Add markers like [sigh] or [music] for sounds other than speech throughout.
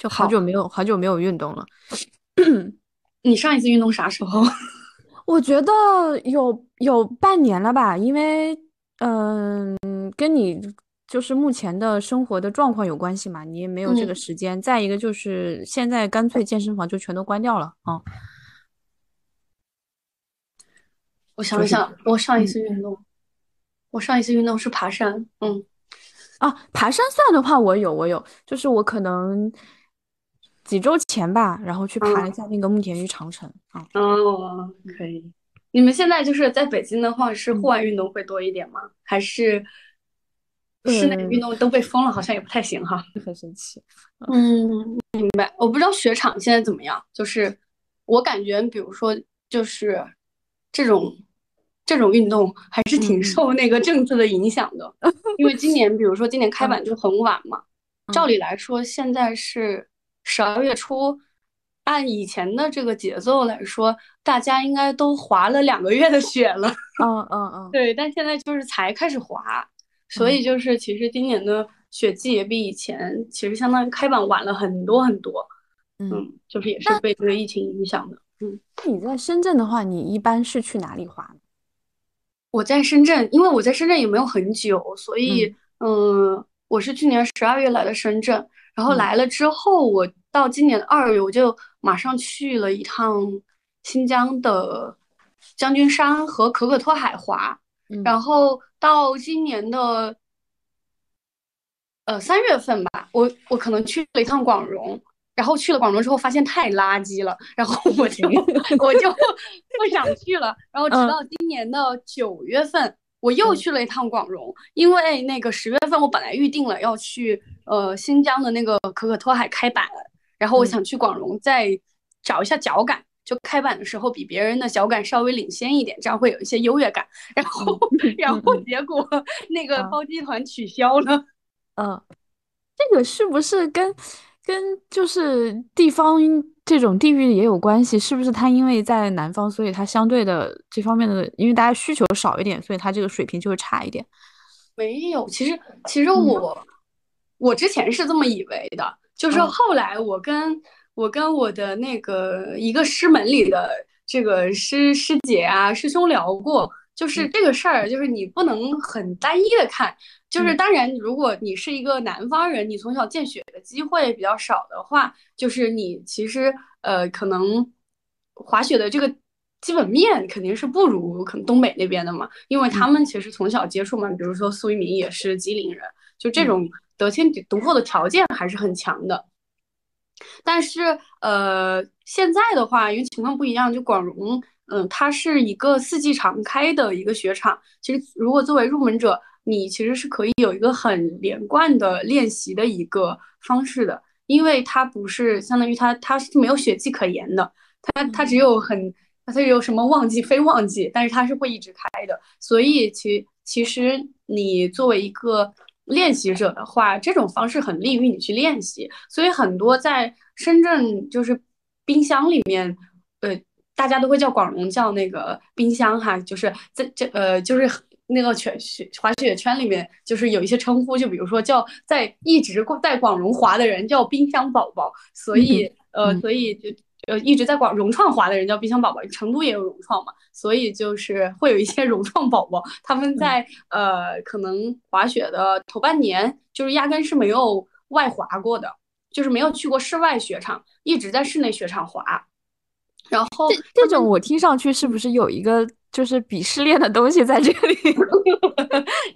就好久没有好久没有运动了。[clears throat] 你上一次运动啥时候？[laughs] 我觉得有有半年了吧，因为嗯，跟你就是目前的生活的状况有关系嘛，你也没有这个时间。再一个就是现在干脆健身房就全都关掉了啊。我想想，我上一次运动，我上一次运动是爬山。嗯，啊，爬山算的话，我有，我有，就是我可能。几周前吧，然后去爬一下那个慕田峪长城啊。哦，可以。你们现在就是在北京的话，是户外运动会多一点吗？还是室内运动都被封了，好像也不太行哈。很神奇。嗯，明白。我不知道雪场现在怎么样，就是我感觉，比如说，就是这种这种运动还是挺受那个政策的影响的，[laughs] 因为今年，比如说今年开板就很晚嘛。照理来说，现在是。十二月初，按以前的这个节奏来说，大家应该都滑了两个月的雪了。[laughs] 嗯嗯嗯，对，但现在就是才开始滑，所以就是其实今年的雪季也比以前其实相当于开板晚了很多很多。嗯，就是也是被这个疫情影响的。嗯，你在深圳的话，你一般是去哪里滑？我在深圳，因为我在深圳也没有很久，所以嗯，我是去年十二月来的深圳。然后来了之后，我到今年的二月，我就马上去了一趟新疆的将军山和可可托海滑。然后到今年的呃三月份吧，我我可能去了一趟广荣。然后去了广州之后，发现太垃圾了，然后我就 [laughs] 我就不想去了。然后直到今年的九月份。我又去了一趟广荣，因为那个十月份我本来预定了要去呃新疆的那个可可托海开板，然后我想去广荣再找一下脚感，就开板的时候比别人的脚感稍微领先一点，这样会有一些优越感。然后然后结果 [laughs] 那个包机团取消了。嗯，这个是不是跟跟就是地方？这种地域也有关系，是不是？他因为在南方，所以他相对的这方面的，因为大家需求少一点，所以他这个水平就会差一点。没有，其实其实我我之前是这么以为的，就是后来我跟我跟我的那个一个师门里的这个师师姐啊师兄聊过。就是这个事儿，就是你不能很单一的看。就是当然，如果你是一个南方人，你从小见雪的机会比较少的话，就是你其实呃可能滑雪的这个基本面肯定是不如可能东北那边的嘛，因为他们其实从小接触嘛，比如说苏一鸣也是吉林人，就这种得天独厚的条件还是很强的。但是呃现在的话，因为情况不一样，就广荣。嗯，它是一个四季常开的一个雪场。其实，如果作为入门者，你其实是可以有一个很连贯的练习的一个方式的，因为它不是相当于它它是没有雪季可言的，它它只有很它有什么旺季非旺季，但是它是会一直开的。所以其其实你作为一个练习者的话，这种方式很利于你去练习。所以很多在深圳就是冰箱里面，呃。大家都会叫广荣叫那个冰箱哈，就是在这呃，就是那个圈雪滑雪圈里面，就是有一些称呼，就比如说叫在一直在广荣滑的人叫冰箱宝宝，所以呃，所以就呃一直在广融创滑的人叫冰箱宝宝，成都也有融创嘛，所以就是 [laughs] 会有一些融创宝宝，他们在呃可能滑雪的头半年，就是压根是没有外滑过的，就是没有去过室外雪场，一直在室内雪场滑。然后这这种我听上去是不是有一个就是鄙视链的东西在这里？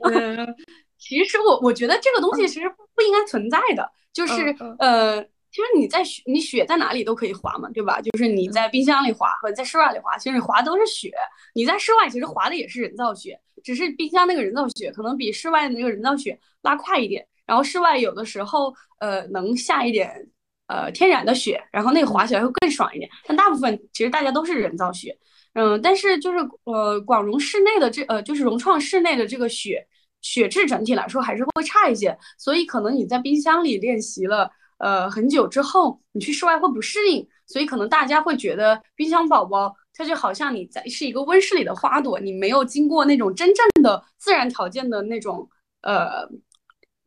嗯，[laughs] 其实我我觉得这个东西其实不应该存在的，就是呃，其实你在雪你雪在哪里都可以滑嘛，对吧？就是你在冰箱里滑和在室外里滑，其实你滑都是雪。你在室外其实滑的也是人造雪，只是冰箱那个人造雪可能比室外的那个人造雪拉快一点，然后室外有的时候呃能下一点。呃，天然的雪，然后那个滑起来会更爽一点。但大部分其实大家都是人造雪，嗯，但是就是呃，广融室内的这呃，就是融创室内的这个雪雪质整体来说还是会差一些。所以可能你在冰箱里练习了呃很久之后，你去室外会不适应。所以可能大家会觉得冰箱宝宝它就好像你在是一个温室里的花朵，你没有经过那种真正的自然条件的那种呃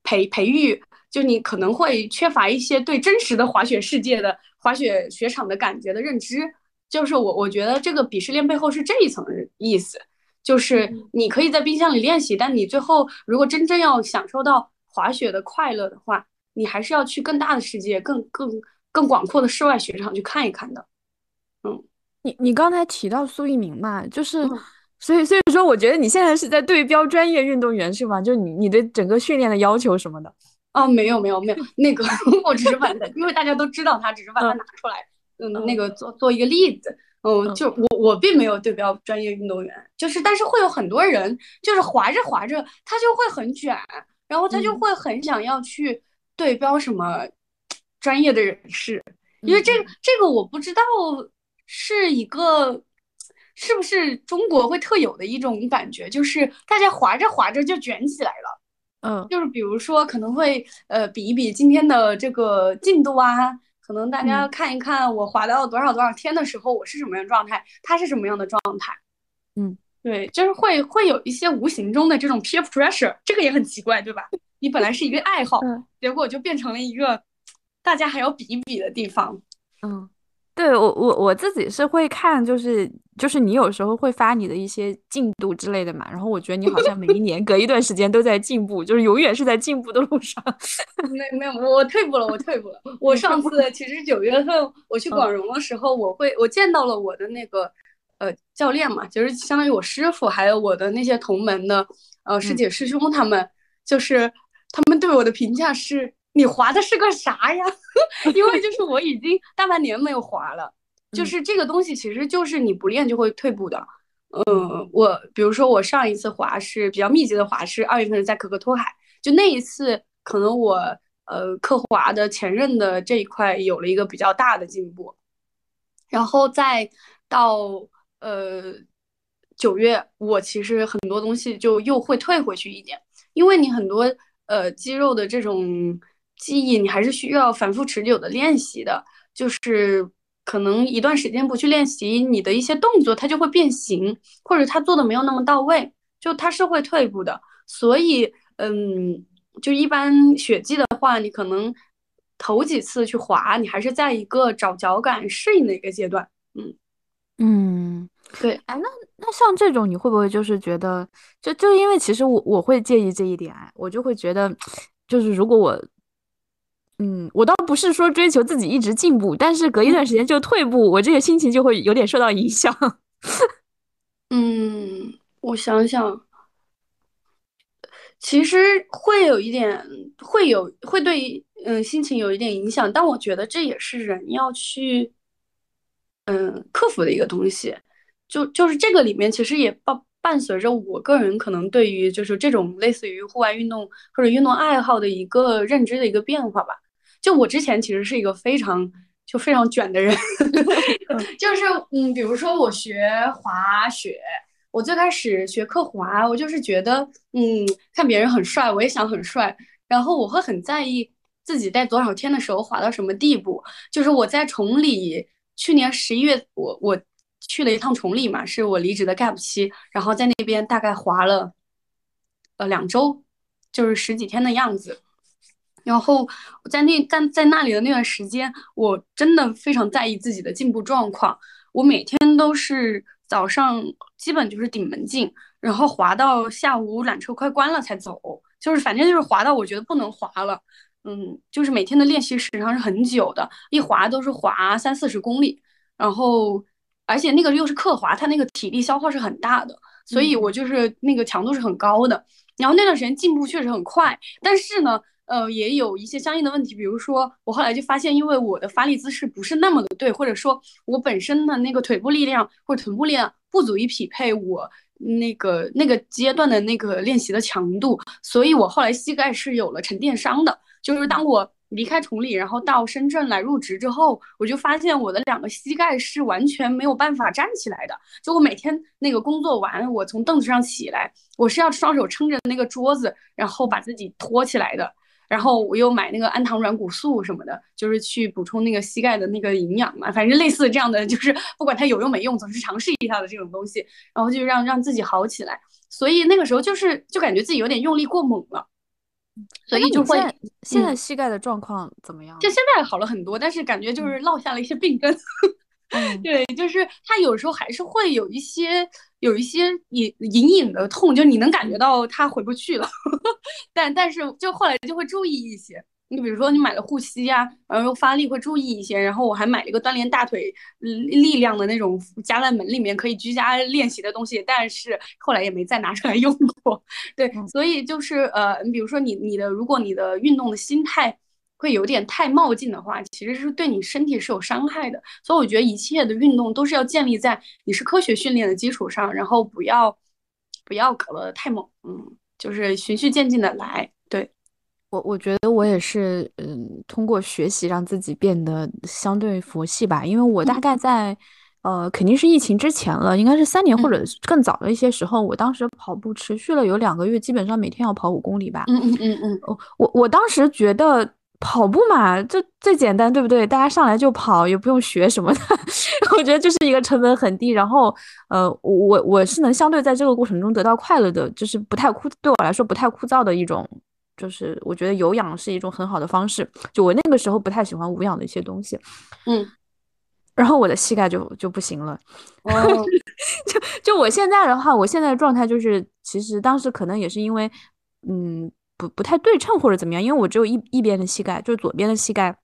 培培育。就你可能会缺乏一些对真实的滑雪世界的滑雪雪场的感觉的认知。就是我我觉得这个鄙视链背后是这一层意思，就是你可以在冰箱里练习，但你最后如果真正要享受到滑雪的快乐的话，你还是要去更大的世界、更更更广阔的室外雪场去看一看的。嗯，你你刚才提到苏翊鸣嘛，就是。所以，所以说，我觉得你现在是在对标专业运动员是吗？就你你的整个训练的要求什么的？哦，没有，没有，没有，那个 [laughs] 我只是把它，因为大家都知道他，只是把它拿出来，嗯，那个做做一个例子，嗯，就我我并没有对标专业运动员，就是但是会有很多人，就是滑着滑着，他就会很卷，然后他就会很想要去对标什么专业的人士，因为这个这个我不知道是一个。是不是中国会特有的一种感觉，就是大家划着划着就卷起来了？嗯，就是比如说可能会呃比一比今天的这个进度啊，可能大家看一看我划到多少多少天的时候我是什么样状态，他是什么样的状态？嗯，对，就是会会有一些无形中的这种 peer pressure，这个也很奇怪，对吧？你本来是一个爱好，结果就变成了一个大家还要比一比的地方。嗯。对我我我自己是会看，就是就是你有时候会发你的一些进度之类的嘛，然后我觉得你好像每一年隔一段时间都在进步，就是永远是在进步的路上。[laughs] 没没有，我退步了，我退步了。我上次其实九月份我去广荣的时候，我会我见到了我的那个呃教练嘛，就是相当于我师傅，还有我的那些同门的呃师姐师兄他们，就是他们对我的评价是。你滑的是个啥呀？[laughs] 因为 [laughs] 就是我已经大半年没有滑了，[laughs] 就是这个东西其实就是你不练就会退步的。嗯，我比如说我上一次滑是比较密集的滑是二月份在可可托海，就那一次可能我呃刻滑的前任的这一块有了一个比较大的进步，然后再到呃九月，我其实很多东西就又会退回去一点，因为你很多呃肌肉的这种。记忆你还是需要反复持久的练习的，就是可能一段时间不去练习，你的一些动作它就会变形，或者它做的没有那么到位，就它是会退步的。所以，嗯，就一般雪季的话，你可能头几次去滑，你还是在一个找脚感、适应的一个阶段。嗯嗯，对。哎，那那像这种，你会不会就是觉得，就就因为其实我我会介意这一点，我就会觉得，就是如果我。嗯，我倒不是说追求自己一直进步，但是隔一段时间就退步，我这个心情就会有点受到影响。[laughs] 嗯，我想想，其实会有一点，会有会对嗯心情有一点影响，但我觉得这也是人要去嗯克服的一个东西。就就是这个里面其实也伴伴随着我个人可能对于就是这种类似于户外运动或者运动爱好的一个认知的一个变化吧。就我之前其实是一个非常就非常卷的人，[laughs] 就是嗯，比如说我学滑雪，我最开始学刻滑，我就是觉得嗯，看别人很帅，我也想很帅，然后我会很在意自己在多少天的时候滑到什么地步。就是我在崇礼，去年十一月，我我去了一趟崇礼嘛，是我离职的 gap 期，然后在那边大概滑了呃两周，就是十几天的样子。然后在那在在那里的那段时间，我真的非常在意自己的进步状况。我每天都是早上基本就是顶门进，然后滑到下午缆车快关了才走，就是反正就是滑到我觉得不能滑了。嗯，就是每天的练习时长是很久的，一滑都是滑三四十公里，然后而且那个又是刻滑，它那个体力消耗是很大的，所以我就是那个强度是很高的。然后那段时间进步确实很快，但是呢。呃，也有一些相应的问题，比如说我后来就发现，因为我的发力姿势不是那么的对，或者说我本身的那个腿部力量或者臀部力量不足以匹配我那个那个阶段的那个练习的强度，所以我后来膝盖是有了沉淀伤的。就是当我离开崇礼，然后到深圳来入职之后，我就发现我的两个膝盖是完全没有办法站起来的。就我每天那个工作完，我从凳子上起来，我是要双手撑着那个桌子，然后把自己托起来的。然后我又买那个氨糖软骨素什么的，就是去补充那个膝盖的那个营养嘛。反正类似这样的，就是 [laughs] 不管它有用没用，总是尝试一下的这种东西，然后就让让自己好起来。所以那个时候就是就感觉自己有点用力过猛了，所以就会现在膝盖的状况怎么样？就现在好了很多，但是感觉就是落下了一些病根。[laughs] 对，就是它有时候还是会有一些有一些隐隐隐的痛，就你能感觉到它回不去了。[laughs] 但但是就后来就会注意一些。你比如说，你买了护膝呀，然后发力会注意一些。然后我还买了一个锻炼大腿力量的那种夹在门里面可以居家练习的东西，但是后来也没再拿出来用过。[laughs] 对，所以就是呃，你比如说你你的，如果你的运动的心态会有点太冒进的话，其实是对你身体是有伤害的。所以我觉得一切的运动都是要建立在你是科学训练的基础上，然后不要不要搞得太猛，嗯，就是循序渐进的来。对。我我觉得我也是，嗯，通过学习让自己变得相对佛系吧。因为我大概在，呃，肯定是疫情之前了，应该是三年或者更早的一些时候。我当时跑步持续了有两个月，基本上每天要跑五公里吧。嗯嗯嗯嗯。我我当时觉得跑步嘛，就最简单，对不对？大家上来就跑，也不用学什么的。[laughs] 我觉得就是一个成本很低，然后，呃，我我是能相对在这个过程中得到快乐的，就是不太枯，对我来说不太枯燥的一种。就是我觉得有氧是一种很好的方式，就我那个时候不太喜欢无氧的一些东西，嗯，然后我的膝盖就就不行了，哦 [laughs] 就就我现在的话，我现在的状态就是，其实当时可能也是因为，嗯，不不太对称或者怎么样，因为我只有一一边的膝盖，就是左边的膝盖，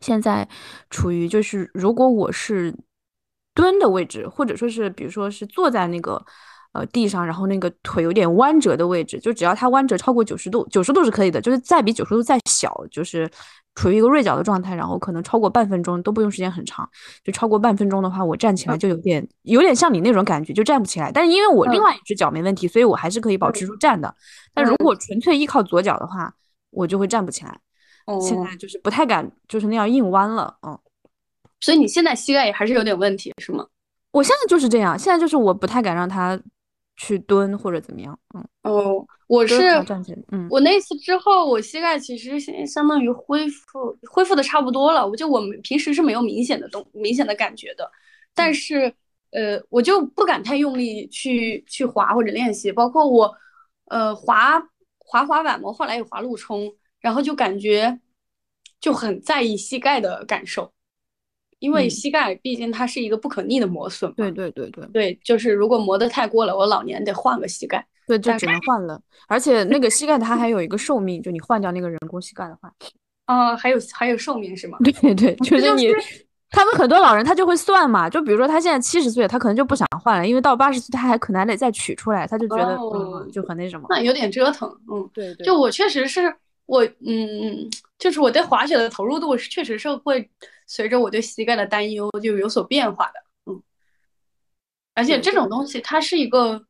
现在处于就是如果我是蹲的位置，或者说是比如说是坐在那个。呃，地上，然后那个腿有点弯折的位置，就只要它弯折超过九十度，九十度是可以的，就是再比九十度再小，就是处于一个锐角的状态，然后可能超过半分钟都不用时间很长，就超过半分钟的话，我站起来就有点有点像你那种感觉，就站不起来。但是因为我另外一只脚没问题，所以我还是可以保持住站的。但如果纯粹依靠左脚的话，我就会站不起来。现在就是不太敢，就是那样硬弯了。嗯，所以你现在膝盖也还是有点问题，是吗？我现在就是这样，现在就是我不太敢让它。去蹲或者怎么样？嗯哦，我是嗯，我那次之后，我膝盖其实相相当于恢复恢复的差不多了。我就我们平时是没有明显的动明显的感觉的，但是呃，我就不敢太用力去去滑或者练习，包括我呃滑滑滑板嘛，后来有滑路冲，然后就感觉就很在意膝盖的感受。因为膝盖毕竟它是一个不可逆的磨损，对对对对对，就是如果磨得太过了，我老年得换个膝盖，对，就只能换了。而且那个膝盖它还有一个寿命，就你换掉那个人工膝盖的话，[laughs] 啊，还有还有寿命是吗？[laughs] 对对，就是 [laughs] 你，他们很多老人他就会算嘛，就比如说他现在七十岁，他可能就不想换了，因为到八十岁他还可能还得再取出来，他就觉得嗯就很那什么，那有点折腾，嗯，对对，就我确实是我嗯，就是我对滑雪的投入度确实是会。随着我对膝盖的担忧就有所变化的，嗯，而且这种东西它是一个，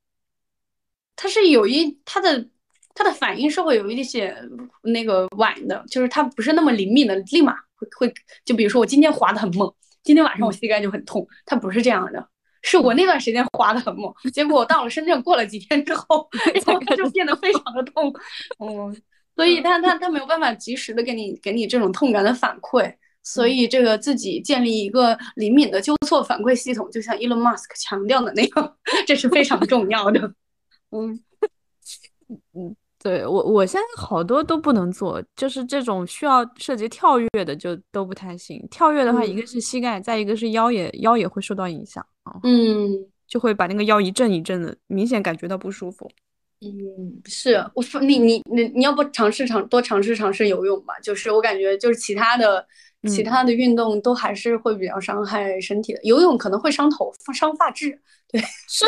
它是有一它的它的反应是会有一些那个晚的，就是它不是那么灵敏的，立马会会就比如说我今天滑的很猛，今天晚上我膝盖就很痛，它不是这样的，是我那段时间滑的很猛，结果我到了深圳过了几天之后，[laughs] 然后它就变得非常的痛，[laughs] 嗯，所以。它它它没有办法及时的给你给你这种痛感的反馈。所以，这个自己建立一个灵敏的纠错反馈系统，就像 Elon Musk 强调的那样，这是非常重要的。[laughs] 嗯嗯，对我我现在好多都不能做，就是这种需要涉及跳跃的就都不太行。跳跃的话，一个是膝盖，再一个是腰也腰也会受到影响啊。嗯，就会把那个腰一阵一阵的，明显感觉到不舒服。嗯，是我说你你你你要不尝试尝多尝试尝试游泳吧？就是我感觉就是其他的。其他的运动都还是会比较伤害身体的，游泳可能会伤头发、伤发质。对，[laughs] 是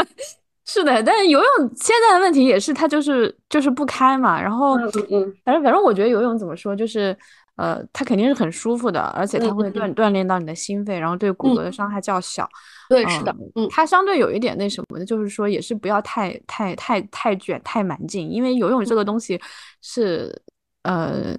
[laughs] 是的，但是游泳现在的问题也是它就是就是不开嘛。然后，嗯嗯，反正反正我觉得游泳怎么说，就是呃，它肯定是很舒服的，而且它会锻锻炼到你的心肺，然后对骨骼的伤害较小。对，是的，嗯，它相对有一点那什么的，就是说也是不要太太太太卷太蛮劲，因为游泳这个东西是呃。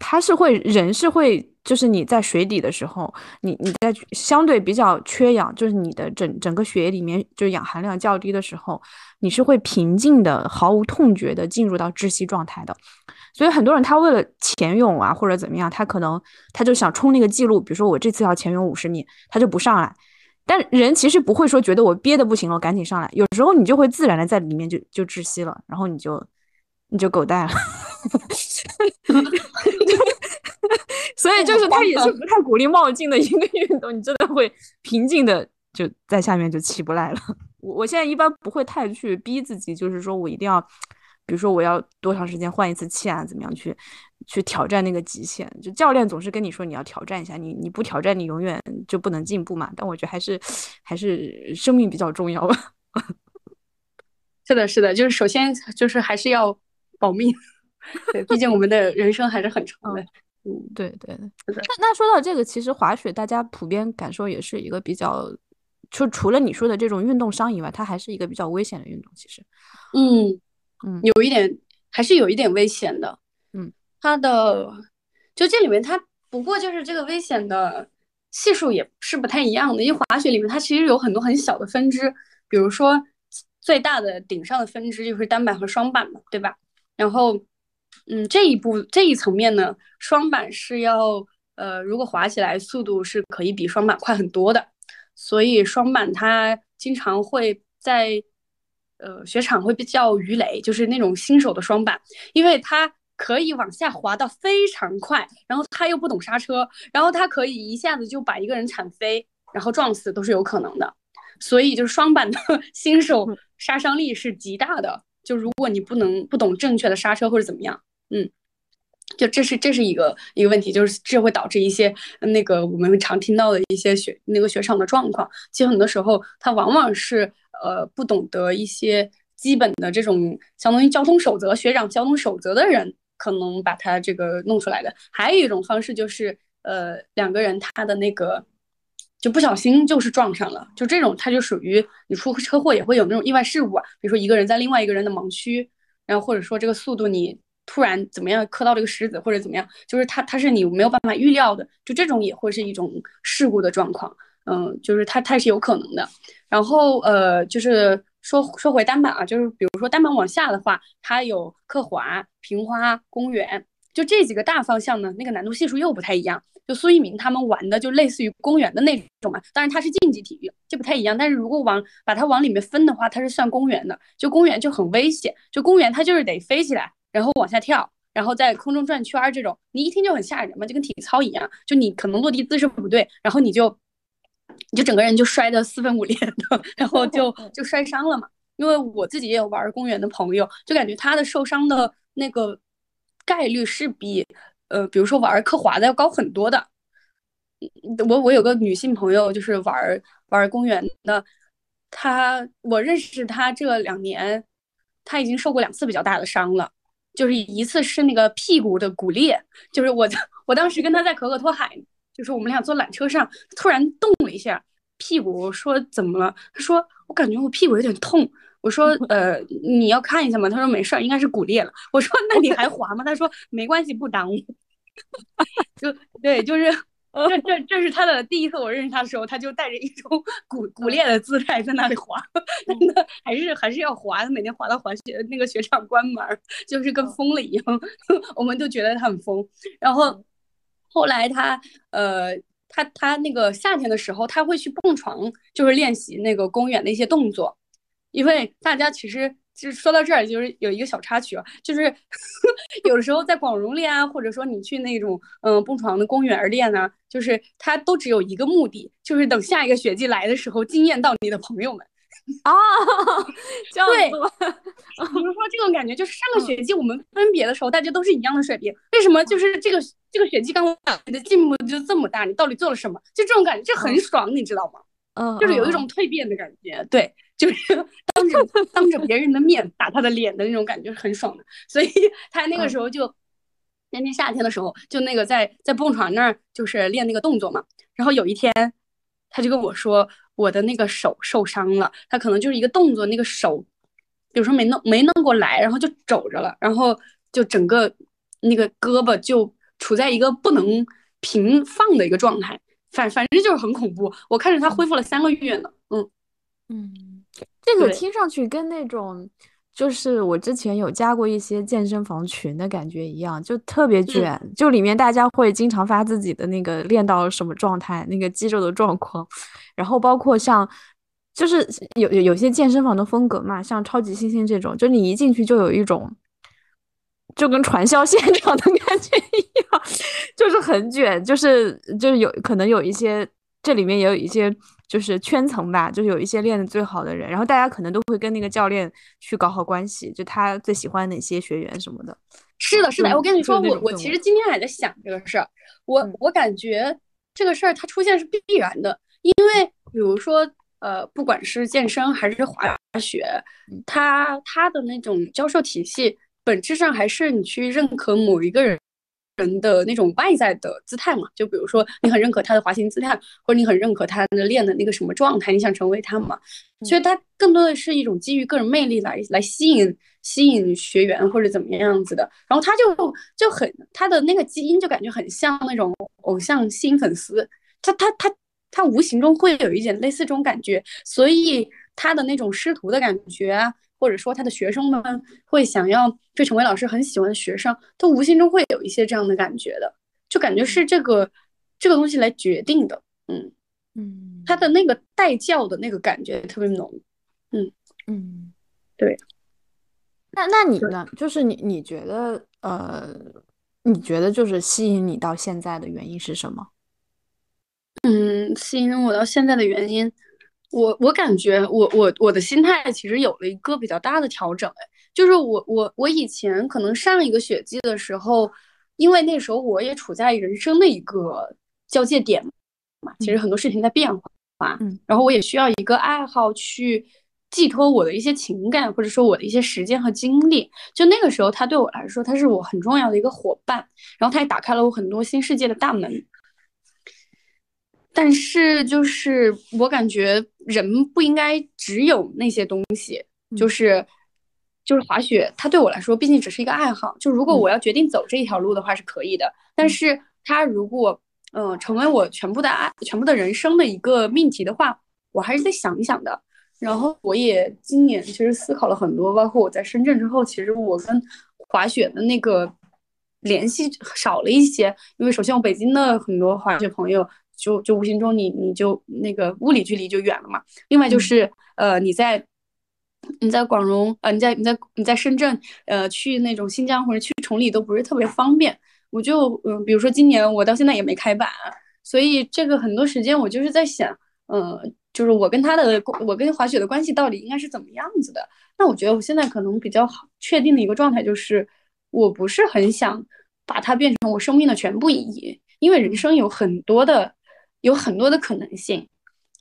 它是会人是会，就是你在水底的时候，你你在相对比较缺氧，就是你的整整个血液里面就是氧含量较低的时候，你是会平静的、毫无痛觉的进入到窒息状态的。所以很多人他为了潜泳啊或者怎么样，他可能他就想冲那个记录，比如说我这次要潜泳五十米，他就不上来。但人其实不会说觉得我憋的不行了，赶紧上来。有时候你就会自然的在里面就就窒息了，然后你就你就狗带了。[laughs] 所以就是他也是不太鼓励冒进的一个运动，你真的会平静的就在下面就起不来了。我我现在一般不会太去逼自己，就是说我一定要，比如说我要多长时间换一次气啊，怎么样去去挑战那个极限？就教练总是跟你说你要挑战一下，你你不挑战你永远就不能进步嘛。但我觉得还是还是生命比较重要吧。[laughs] 是的，是的，就是首先就是还是要保命，对，毕竟我们的人生还是很长的。嗯，对对对。那那说到这个，其实滑雪大家普遍感受也是一个比较，就除了你说的这种运动伤以外，它还是一个比较危险的运动。其实，嗯嗯，有一点还是有一点危险的。嗯，它的就这里面它不过就是这个危险的系数也是不太一样的，因为滑雪里面它其实有很多很小的分支，比如说最大的顶上的分支就是单板和双板嘛，对吧？然后。嗯，这一步这一层面呢，双板是要呃，如果滑起来速度是可以比双板快很多的，所以双板它经常会在呃雪场会被叫鱼雷，就是那种新手的双板，因为它可以往下滑到非常快，然后它又不懂刹车，然后它可以一下子就把一个人铲飞，然后撞死都是有可能的，所以就是双板的 [laughs] 新手杀伤力是极大的，就如果你不能不懂正确的刹车或者怎么样。嗯，就这是这是一个一个问题，就是这会导致一些那个我们常听到的一些雪那个雪场的状况。其实很多时候，它往往是呃不懂得一些基本的这种相当于交通守则、学长交通守则的人，可能把他这个弄出来的。还有一种方式就是呃两个人他的那个就不小心就是撞上了，就这种他就属于你出车祸也会有那种意外事故啊，比如说一个人在另外一个人的盲区，然后或者说这个速度你。突然怎么样磕到这个石子或者怎么样，就是它它是你没有办法预料的，就这种也会是一种事故的状况，嗯，就是它它是有可能的。然后呃，就是说说回单板啊，就是比如说单板往下的话，它有刻滑、平花、公园，就这几个大方向呢，那个难度系数又不太一样。就苏一鸣他们玩的就类似于公园的那种嘛，当然它是竞技体育，就不太一样。但是如果往把它往里面分的话，它是算公园的，就公园就很危险，就公园它就是得飞起来。然后往下跳，然后在空中转圈儿，这种你一听就很吓人嘛，就跟体操一样，就你可能落地姿势不对，然后你就你就整个人就摔得四分五裂的，[laughs] 然后就 [laughs] 就摔伤了嘛。因为我自己也有玩公园的朋友，就感觉他的受伤的那个概率是比呃，比如说玩刻滑的要高很多的。我我有个女性朋友，就是玩玩公园的，她我认识她这两年，她已经受过两次比较大的伤了。就是一次是那个屁股的骨裂，就是我 [laughs] 我当时跟她在可可托海，就是我们俩坐缆车上，突然动了一下屁股，我说怎么了？他说我感觉我屁股有点痛。我说呃你要看一下吗？他说没事儿，应该是骨裂了。我说那你还滑吗？他说没关系，不耽误。[laughs] 就对，就是。[laughs] 这这这是他的第一次，我认识他的时候，他就带着一种骨骨裂的姿态在那里滑，[laughs] 真的还是还是要滑，他每天滑到滑雪那个雪场关门，就是跟疯了一样，我们都觉得他很疯。然后后来他呃，他他那个夏天的时候，他会去蹦床，就是练习那个公园的一些动作，因为大家其实。就是说到这儿，就是有一个小插曲啊，就是 [laughs] 有的时候在广荣练啊，或者说你去那种嗯蹦床的公园练呢，就是他都只有一个目的，就是等下一个雪季来的时候惊艳到你的朋友们啊。[laughs] 对，比如说这种感觉，就是上个学期我们分别的时候，大家都是一样的水平，为什么就是这个这个学期刚你的进步就这么大？你到底做了什么？就这种感觉，这很爽，你知道吗？嗯，就是有一种蜕变的感觉，对。就是 [laughs] 当着当着别人的面打他的脸的那种感觉是很爽的，所以 [laughs] 他那个时候就那天夏天的时候，就那个在在蹦床那儿就是练那个动作嘛。然后有一天，他就跟我说我的那个手受伤了，他可能就是一个动作，那个手有时候没弄没弄过来，然后就肘着了，然后就整个那个胳膊就处在一个不能平放的一个状态，反反正就是很恐怖。我看着他恢复了三个月呢，嗯嗯。这个听上去跟那种，就是我之前有加过一些健身房群的感觉一样，就特别卷，就里面大家会经常发自己的那个练到什么状态，那个肌肉的状况，然后包括像，就是有有有些健身房的风格嘛，像超级星星这种，就你一进去就有一种就跟传销现场的感觉一样，就是很卷，就是就是有可能有一些这里面也有一些就是圈层吧，就是有一些练的最好的人，然后大家可能都会跟那个教练去搞好关系，就他最喜欢哪些学员什么的。是的，是的，我跟你说，我我其实今天还在想这个事儿，我我感觉这个事儿它出现是必然的，因为比如说呃，不管是健身还是滑雪，它它的那种教授体系。本质上还是你去认可某一个人人的那种外在的姿态嘛，就比如说你很认可他的滑行姿态，或者你很认可他的练的那个什么状态，你想成为他嘛？所以他更多的是一种基于个人魅力来来吸引吸引学员或者怎么样子的。然后他就就很他的那个基因就感觉很像那种偶像新粉丝，他他他他无形中会有一点类似这种感觉，所以他的那种师徒的感觉啊。或者说他的学生们会想要就成为老师很喜欢的学生，都无形中会有一些这样的感觉的，就感觉是这个这个东西来决定的，嗯嗯，他的那个带教的那个感觉特别浓，嗯嗯，对。那那你呢？就是你你觉得呃，你觉得就是吸引你到现在的原因是什么？嗯，吸引我到现在的原因。我我感觉我我我的心态其实有了一个比较大的调整，哎，就是我我我以前可能上一个雪季的时候，因为那时候我也处在人生的一个交界点嘛，其实很多事情在变化，嗯，然后我也需要一个爱好去寄托我的一些情感，或者说我的一些时间和精力，就那个时候他对我来说，他是我很重要的一个伙伴，然后他也打开了我很多新世界的大门。但是，就是我感觉人不应该只有那些东西，就是就是滑雪，它对我来说毕竟只是一个爱好。就如果我要决定走这一条路的话，是可以的。但是它如果嗯成为我全部的爱、全部的人生的一个命题的话，我还是得想一想的。然后我也今年其实思考了很多，包括我在深圳之后，其实我跟滑雪的那个联系少了一些，因为首先我北京的很多滑雪朋友。就就无形中你你就那个物理距离就远了嘛。另外就是呃你在你在广荣呃你在你在你在深圳呃去那种新疆或者去崇礼都不是特别方便。我就嗯比如说今年我到现在也没开板，所以这个很多时间我就是在想，嗯就是我跟他的我跟滑雪的关系到底应该是怎么样子的？那我觉得我现在可能比较好确定的一个状态就是我不是很想把它变成我生命的全部意义，因为人生有很多的。有很多的可能性，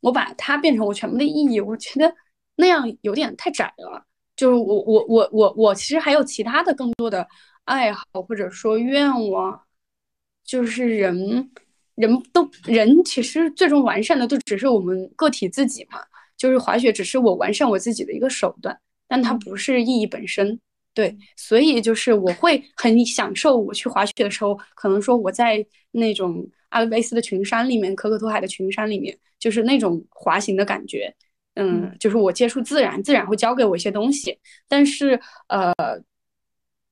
我把它变成我全部的意义，我觉得那样有点太窄了。就是我我我我我其实还有其他的更多的爱好或者说愿望，就是人人都人其实最终完善的都只是我们个体自己嘛。就是滑雪只是我完善我自己的一个手段，但它不是意义本身。对，所以就是我会很享受我去滑雪的时候，可能说我在那种。阿尔卑斯的群山里面，可可托海的群山里面，就是那种滑行的感觉。嗯，就是我接触自然，自然会教给我一些东西。但是，呃，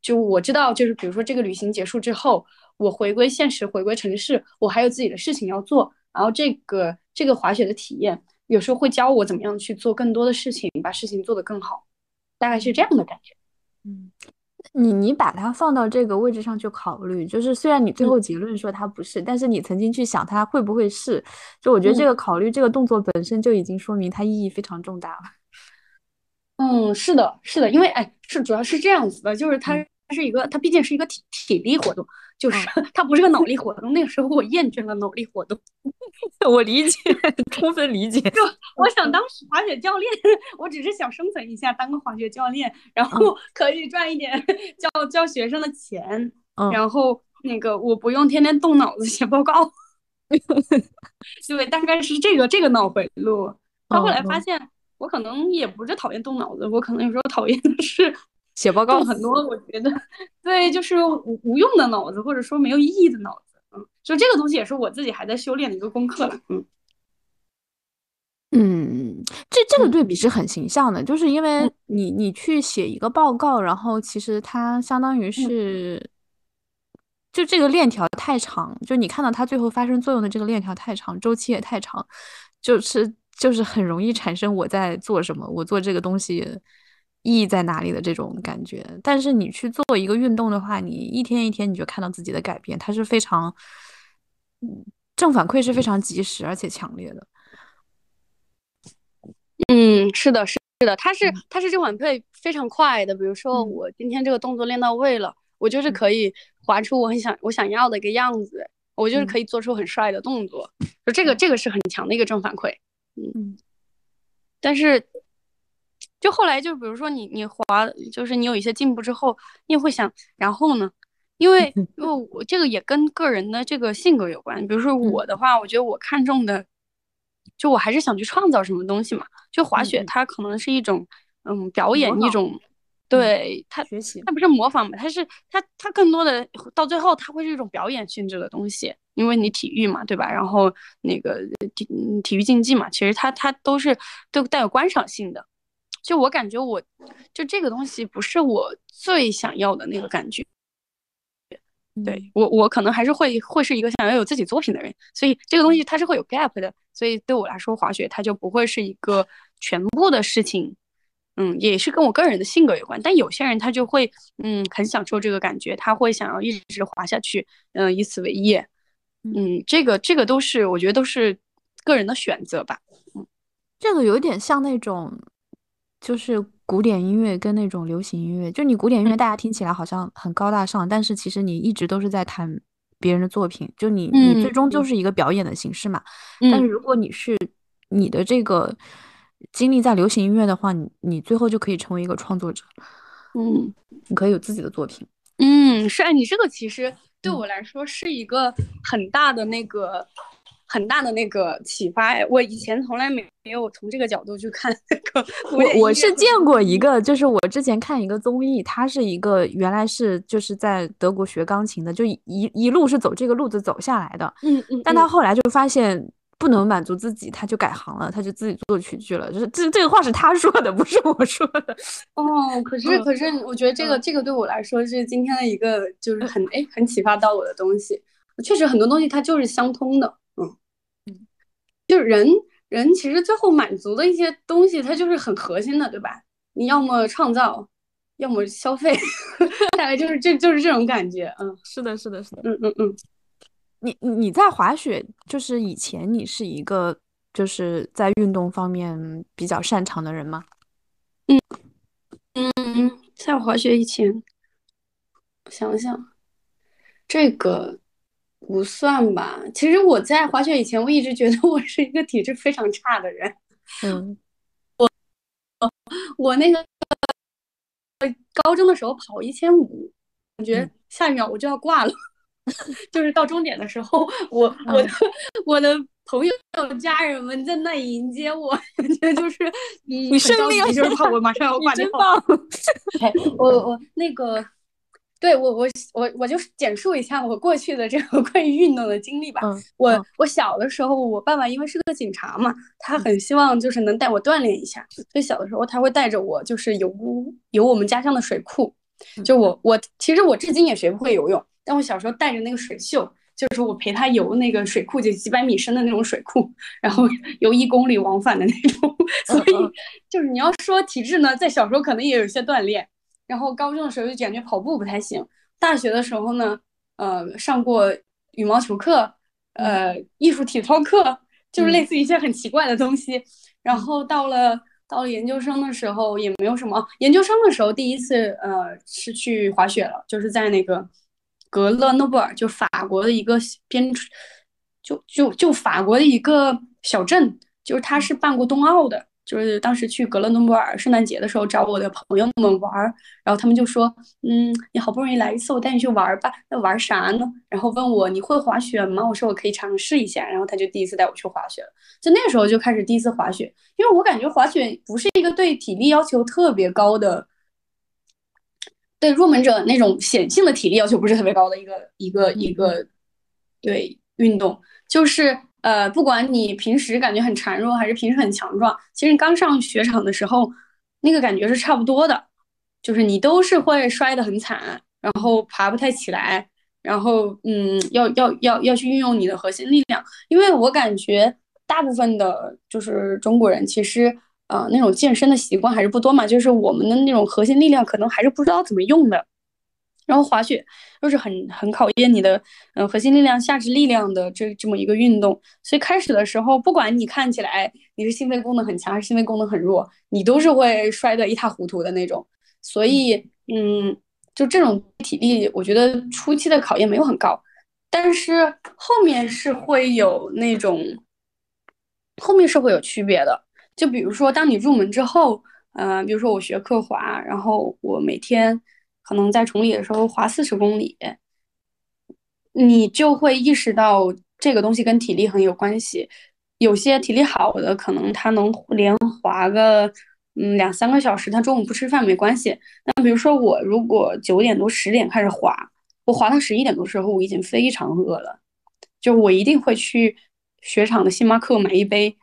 就我知道，就是比如说这个旅行结束之后，我回归现实，回归城市，我还有自己的事情要做。然后，这个这个滑雪的体验，有时候会教我怎么样去做更多的事情，把事情做得更好。大概是这样的感觉。嗯。你你把它放到这个位置上去考虑，就是虽然你最后结论说它不是，但是你曾经去想它会不会是，就我觉得这个考虑这个动作本身就已经说明它意义非常重大了。嗯，是的，是的，因为哎，是主要是这样子的，就是它是一个，它毕竟是一个体体力活动。就是 [laughs] 它不是个脑力活动，那个时候我厌倦了脑力活动，[laughs] 我理解，[laughs] 充分理解。就我想当滑雪教练，我只是想生存一下，当个滑雪教练，然后可以赚一点教教学生的钱，然后那个我不用天天动脑子写报告，对，大概是这个这个脑回路。到后来发现，我可能也不是讨厌动脑子，我可能有时候讨厌的是。写报告很多，我觉得。对，就是无无用的脑子，或者说没有意义的脑子，嗯，就这个东西也是我自己还在修炼的一个功课了，嗯。嗯，这这个对。比是很形象的，就是因为你你去写一个报告，然后其实它相当于是，就这个链条太长，就你看到它最后发生作用的这个链条太长，周期也太长，就是就是很容易产生我在做什么，我做这个东西。意义在哪里的这种感觉。但是你去做一个运动的话，你一天一天你就看到自己的改变，它是非常，嗯，正反馈是非常及时而且强烈的。嗯，是的，是是的，它是它是正反馈非常快的。比如说我今天这个动作练到位了，我就是可以划出我很想我想要的一个样子，我就是可以做出很帅的动作。就这个这个是很强的一个正反馈。嗯，但是就后来就比如说你你滑，就是你有一些进步之后，你也会想，然后呢？因为因为我这个也跟个人的这个性格有关。比如说我的话，我觉得我看中的。就我还是想去创造什么东西嘛，就滑雪它可能是一种，嗯，表演一种，对它学习，它不是模仿嘛，它是它它更多的到最后它会是一种表演性质的东西，因为你体育嘛，对吧？然后那个体体育竞技嘛，其实它它都是都带有观赏性的，就我感觉我就这个东西不是我最想要的那个感觉。对我，我可能还是会会是一个想要有自己作品的人，所以这个东西它是会有 gap 的，所以对我来说，滑雪它就不会是一个全部的事情，嗯，也是跟我个人的性格有关。但有些人他就会，嗯，很享受这个感觉，他会想要一直滑下去，嗯，以此为业，嗯，这个这个都是我觉得都是个人的选择吧，嗯，这个有点像那种，就是。古典音乐跟那种流行音乐，就你古典音乐，大家听起来好像很高大上，但是其实你一直都是在弹别人的作品，就你你最终就是一个表演的形式嘛。但是如果你是你的这个经历在流行音乐的话，你你最后就可以成为一个创作者，嗯，你可以有自己的作品。嗯，是，哎你这个其实对我来说是一个很大的那个。很大的那个启发哎，我以前从来没没有从这个角度去看那个。我我是见过一个，就是我之前看一个综艺，他是一个原来是就是在德国学钢琴的，就一一路是走这个路子走下来的。嗯嗯。但他后来就发现不能满足自己，他就改行了，他就自己做曲剧了。就是这这个话是他说的，不是我说的。[laughs] 哦，可是可是，我觉得这个这个对我来说是今天的一个就是很哎很启发到我的东西。确实很多东西它就是相通的。就是人，人其实最后满足的一些东西，它就是很核心的，对吧？你要么创造，要么消费，[laughs] 大概就是这就是这种感觉。嗯，是的，是的，是的。嗯嗯嗯。你你在滑雪，就是以前你是一个就是在运动方面比较擅长的人吗？嗯嗯，在滑雪以前，我想想，这个。不算吧，其实我在滑雪以前，我一直觉得我是一个体质非常差的人。嗯，[laughs] 我我那个高中的时候跑一千五，感觉下一秒我就要挂了。[laughs] 就是到终点的时候，我我的我的朋友家人们在那迎接我，[laughs] 感觉就是你生命就是怕我马上要挂掉。我我那个。对我我我我就简述一下我过去的这个 [laughs] 关于运动的经历吧。我我小的时候，我爸爸因为是个警察嘛，他很希望就是能带我锻炼一下，所以小的时候他会带着我就是游游我们家乡的水库。就我我其实我至今也学不会游泳，但我小时候带着那个水袖，就是我陪他游那个水库，就几百米深的那种水库，然后 [laughs] 游一公里往返的那种。[laughs] 所以就是你要说体质呢，在小时候可能也有一些锻炼。然后高中的时候就感觉跑步不太行，大学的时候呢，呃，上过羽毛球课，呃，艺术体操课，就是类似一些很奇怪的东西。然后到了到了研究生的时候也没有什么，研究生的时候第一次呃是去滑雪了，就是在那个格勒诺布尔，就法国的一个边，就就就法国的一个小镇，就是它是办过冬奥的。就是当时去格勒诺布尔圣诞节的时候找我的朋友们玩儿，然后他们就说：“嗯，你好不容易来一次，我带你去玩儿吧。那玩啥呢？”然后问我：“你会滑雪吗？”我说：“我可以尝试一下。”然后他就第一次带我去滑雪了。就那时候就开始第一次滑雪，因为我感觉滑雪不是一个对体力要求特别高的，对入门者那种显性的体力要求不是特别高的一个一个一个对运动，就是。呃，不管你平时感觉很孱弱，还是平时很强壮，其实刚上雪场的时候，那个感觉是差不多的，就是你都是会摔得很惨，然后爬不太起来，然后嗯，要要要要去运用你的核心力量，因为我感觉大部分的就是中国人，其实呃那种健身的习惯还是不多嘛，就是我们的那种核心力量可能还是不知道怎么用的。然后滑雪又是很很考验你的嗯核心力量、下肢力量的这这么一个运动，所以开始的时候，不管你看起来你是心肺功能很强还是心肺功能很弱，你都是会摔得一塌糊涂的那种。所以嗯，就这种体力，我觉得初期的考验没有很高，但是后面是会有那种。后面是会有区别的，就比如说，当你入门之后，嗯，比如说我学刻滑，然后我每天可能在崇礼的时候滑四十公里，你就会意识到这个东西跟体力很有关系。有些体力好的，可能他能连滑个嗯两三个小时，他中午不吃饭没关系。那比如说我如果九点多十点开始滑，我滑到十一点多时候，我已经非常饿了，就我一定会去。雪场的星巴克买一杯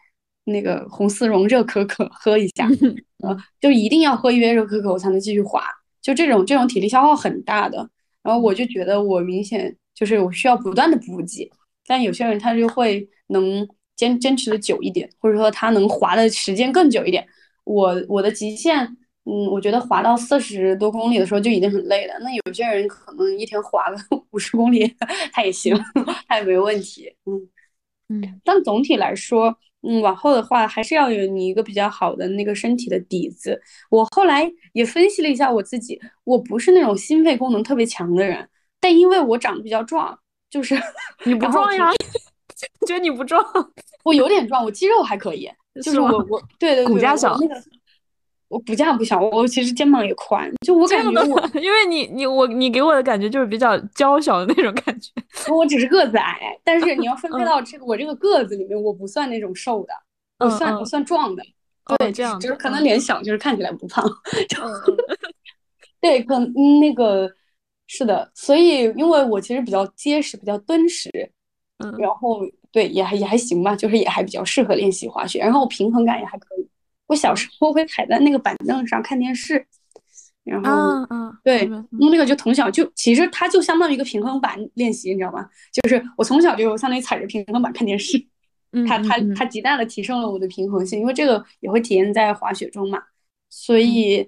那个红丝绒热可可喝一下，[laughs] 呃，就一定要喝一杯热可可我才能继续滑，就这种这种体力消耗很大的。然后我就觉得我明显就是我需要不断的补给，但有些人他就会能坚坚持的久一点，或者说他能滑的时间更久一点。我我的极限，嗯，我觉得滑到四十多公里的时候就已经很累了。那有些人可能一天滑个 [laughs] 五十公里 [laughs] 他也行，[laughs] 他也没问题，嗯。嗯，但总体来说，嗯，往后的话还是要有你一个比较好的那个身体的底子。我后来也分析了一下我自己，我不是那种心肺功能特别强的人，但因为我长得比较壮，就是 [laughs] 你不壮呀？[laughs] 觉得你不壮？我有点壮，我肌肉还可以，就是我我对对对，骨架小。我骨架不小，我其实肩膀也宽，就我感觉我，因为你你我你给我的感觉就是比较娇小的那种感觉。[laughs] 我只是个子矮，但是你要分配到这个我这个个子里面，我不算那种瘦的，我算我算壮的。对，这样就是可能脸小，就是看起来不胖。[laughs] 对，可那个是的，所以因为我其实比较结实，比较敦实，嗯，然后对也还也还行吧，就是也还比较适合练习滑雪，然后平衡感也还可以。我小时候会踩在那个板凳上看电视，然后，嗯嗯，对，那个就从小就其实它就相当于一个平衡板练习，你知道吗？就是我从小就相当于踩着平衡板看电视，它它它极大的提升了我的平衡性，因为这个也会体现在滑雪中嘛。所以，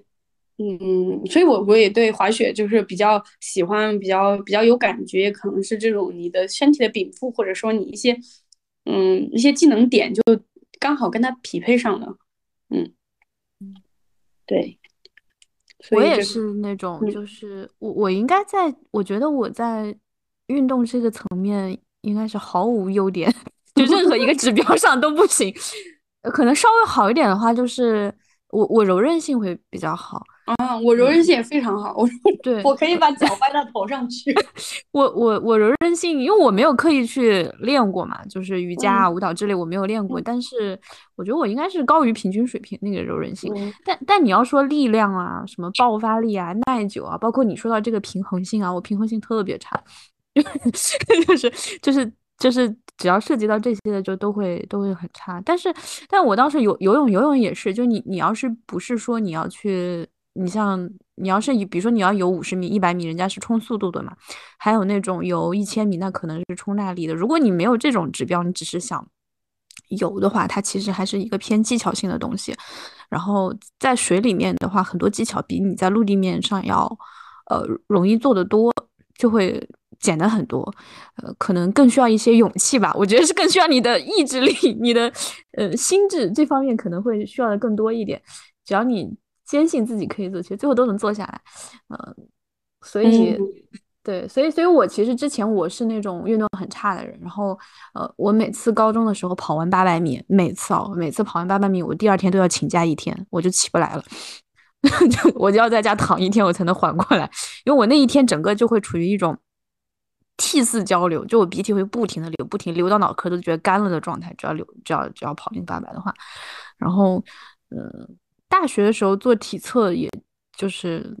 嗯，所以我我也对滑雪就是比较喜欢，比较比较有感觉，可能是这种你的身体的禀赋，或者说你一些，嗯，一些技能点就刚好跟它匹配上了。嗯嗯，对，我也是那种，就是我我应该在，我觉得我在运动这个层面应该是毫无优点，[laughs] 就任何一个指标上都不行。可能稍微好一点的话，就是我我柔韧性会比较好。啊，我柔韧性也非常好，我对我可以把脚掰到头上去。[laughs] 我我我柔韧性，因为我没有刻意去练过嘛，就是瑜伽啊、舞蹈之类我没有练过，但是我觉得我应该是高于平均水平那个柔韧性。但但你要说力量啊、什么爆发力啊、耐久啊，包括你说到这个平衡性啊，我平衡性特别差，[laughs] 就是就是就是只要涉及到这些的，就都会都会很差。但是但我当时游游泳游泳也是，就你你要是不是说你要去。你像你要是以比如说你要游五十米、一百米，人家是冲速度的嘛，还有那种游一千米，那可能是冲耐力的。如果你没有这种指标，你只是想游的话，它其实还是一个偏技巧性的东西。然后在水里面的话，很多技巧比你在陆地面上要呃容易做得多，就会简单很多。呃，可能更需要一些勇气吧，我觉得是更需要你的意志力、[laughs] 你的呃心智这方面可能会需要的更多一点。只要你。坚信自己可以做，其实最后都能做下来，嗯，所以，对，所以，所以我其实之前我是那种运动很差的人，然后，呃，我每次高中的时候跑完八百米，每次哦，每次跑完八百米，我第二天都要请假一天，我就起不来了，[laughs] 就我就要在家躺一天，我才能缓过来，因为我那一天整个就会处于一种涕泗交流，就我鼻涕会不停的流，不停流到脑壳都觉得干了的状态，只要流，只要只要跑进八百的话，然后，嗯。大学的时候做体测，也就是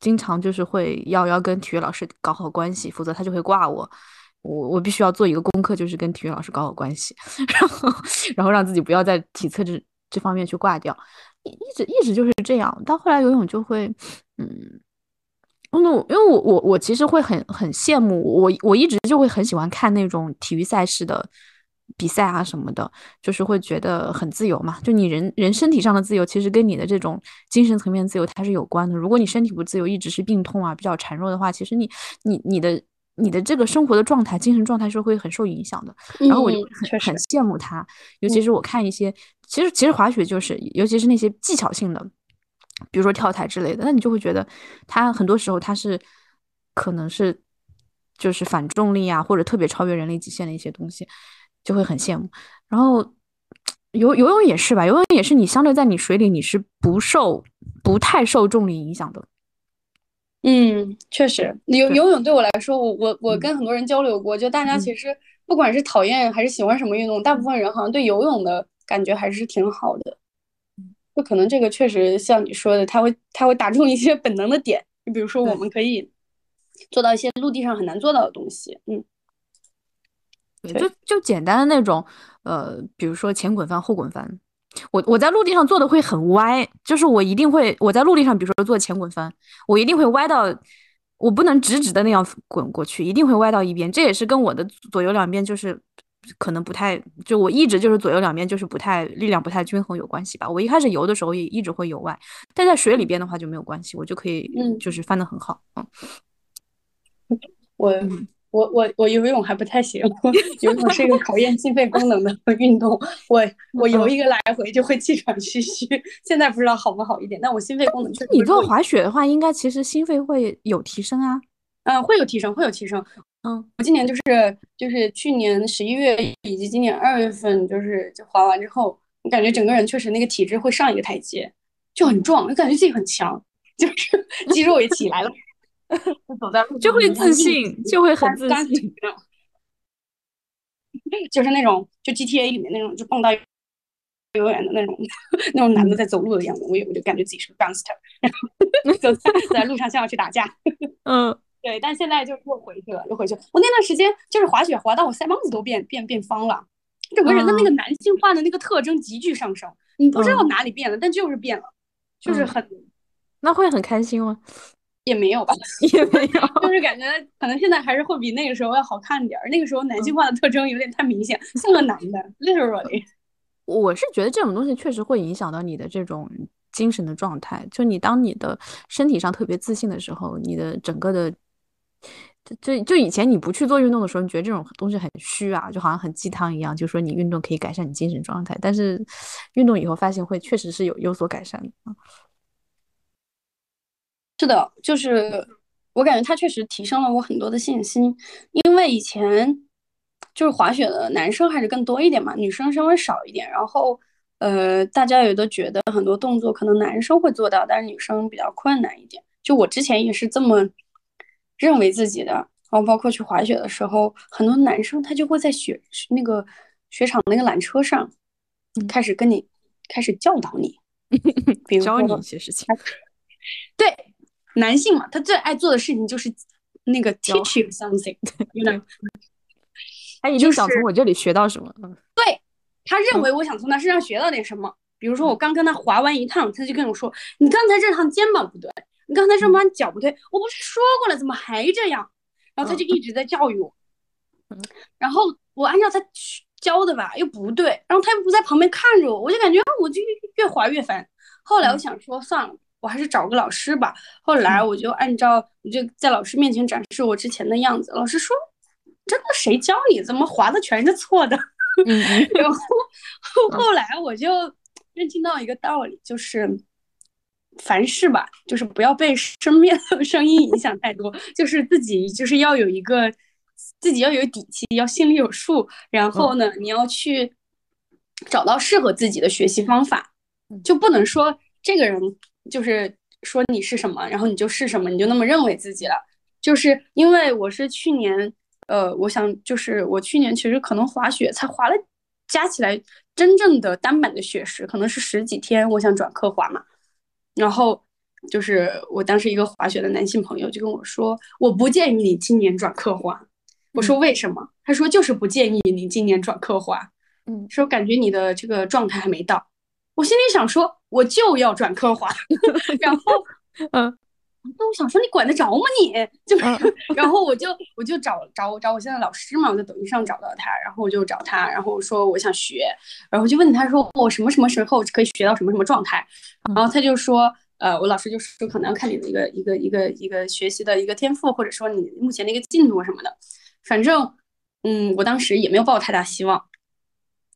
经常就是会要要跟体育老师搞好关系，否则他就会挂我。我我必须要做一个功课，就是跟体育老师搞好关系，[laughs] 然后然后让自己不要在体测这这方面去挂掉。一一直一直就是这样。到后来游泳就会，嗯，那因为我我我其实会很很羡慕我我一直就会很喜欢看那种体育赛事的比赛啊什么的，就是会觉得很自由嘛。就你人人身体上的自由，其实跟你的这种精神层面自由它是有关的。如果你身体不自由，一直是病痛啊，比较孱弱的话，其实你你你的你的这个生活的状态、精神状态是会很受影响的。然后我就很很羡慕他，尤其是我看一些，其实其实滑雪就是，尤其是那些技巧性的，比如说跳台之类的，那你就会觉得他很多时候他是可能是就是反重力啊，或者特别超越人类极限的一些东西。就会很羡慕，然后游游泳也是吧，游泳也是你相对在你水里你是不受不太受重力影响的。嗯，确实，游游泳对我来说，我我我跟很多人交流过，就大家其实不管是讨厌还是喜欢什么运动，大部分人好像对游泳的感觉还是挺好的。就可能这个确实像你说的，他会他会打中一些本能的点，你比如说我们可以做到一些陆地上很难做到的东西，嗯。就就简单的那种，呃，比如说前滚翻、后滚翻，我我在陆地上做的会很歪，就是我一定会我在陆地上，比如说做前滚翻，我一定会歪到，我不能直直的那样滚过去，一定会歪到一边。这也是跟我的左右两边就是可能不太，就我一直就是左右两边就是不太力量不太均衡有关系吧。我一开始游的时候也一直会游歪，但在水里边的话就没有关系，我就可以就是翻的很好。嗯，我。我我我游泳还不太行，[laughs] 游泳是一个考验心肺功能的 [laughs] 运动。我 [laughs] 我游一个来回就会气喘吁吁，现在不知道好不好一点。但我心肺功能确实。你做滑雪的话，应该其实心肺会有提升啊。嗯，会有提升，会有提升。嗯，我今年就是就是去年十一月以及今年二月份，就是就滑完之后，我感觉整个人确实那个体质会上一个台阶，就很壮，就感觉自己很强，就是肌肉也起来了。就走在路就会自信，就会很自信。就是那种，就 GTA 里面那种，就蹦到幼儿园的那种 [laughs] 那种男的在走路的样子，我也我就感觉自己是个 gangster，然后 [laughs] 走在在路上像要去打架。[laughs] 嗯，对。但现在就又回去了，又回去。我那段时间就是滑雪滑到我腮帮子都变变变方了，整个人的那个男性化的那个特征急剧上升。你不知道哪里变了，但就是变了，就是很。那会很开心吗？也没有吧，[laughs] 也没有，[laughs] 就是感觉可能现在还是会比那个时候要好看点儿。那个时候男性化的特征有点太明显，像个男的，literally。[laughs] 我是觉得这种东西确实会影响到你的这种精神的状态。就你当你的身体上特别自信的时候，你的整个的，就就以前你不去做运动的时候，你觉得这种东西很虚啊，就好像很鸡汤一样，就说你运动可以改善你精神状态。但是运动以后发现会确实是有有所改善的啊。是的，就是我感觉他确实提升了我很多的信心，因为以前就是滑雪的男生还是更多一点嘛，女生稍微少一点。然后，呃，大家也都觉得很多动作可能男生会做到，但是女生比较困难一点。就我之前也是这么认为自己的。然后，包括去滑雪的时候，很多男生他就会在雪那个雪场那个缆车上开始跟你开始教导你，[laughs] 比如教你一些事情。[laughs] 对。男性嘛，他最爱做的事情就是那个 teach you something，他一定想从我这里学到什么。对他认为我想从他身上学到点什么。比如说我刚跟他滑完一趟，他就跟我说：“你刚才这趟肩膀不对，你刚才这趟脚不对，我不是说过了，怎么还这样？”然后他就一直在教育我。然后我按照他教的吧，又不对，然后他又不在旁边看着我，我就感觉我就越滑越烦。后来我想说，算了。我还是找个老师吧。后来我就按照，我就在老师面前展示我之前的样子。老师说：“真的，谁教你？怎么划的全是错的？” [laughs] 然后后来我就认清到一个道理，就是凡事吧，就是不要被身边的声音影响太多，就是自己就是要有一个自己要有底气，要心里有数。然后呢，你要去找到适合自己的学习方法，就不能说这个人。就是说你是什么，然后你就是什么，你就那么认为自己了。就是因为我是去年，呃，我想就是我去年其实可能滑雪才滑了，加起来真正的单板的雪时可能是十几天。我想转科滑嘛，然后就是我当时一个滑雪的男性朋友就跟我说，我不建议你今年转科滑。我说为什么？他说就是不建议你今年转科滑。嗯，说感觉你的这个状态还没到。我心里想说。我就要转科华，[laughs] 然后，嗯，那我想说，你管得着吗？你就，然后我就我就找找找我现在老师嘛，我在抖音上找到他，然后我就找他，然后我说我想学，然后就问他说我什么什么时候可以学到什么什么状态，然后他就说，呃，我老师就说可能要看你的一个一个一个一个学习的一个天赋，或者说你目前的一个进度什么的，反正，嗯，我当时也没有抱太大希望，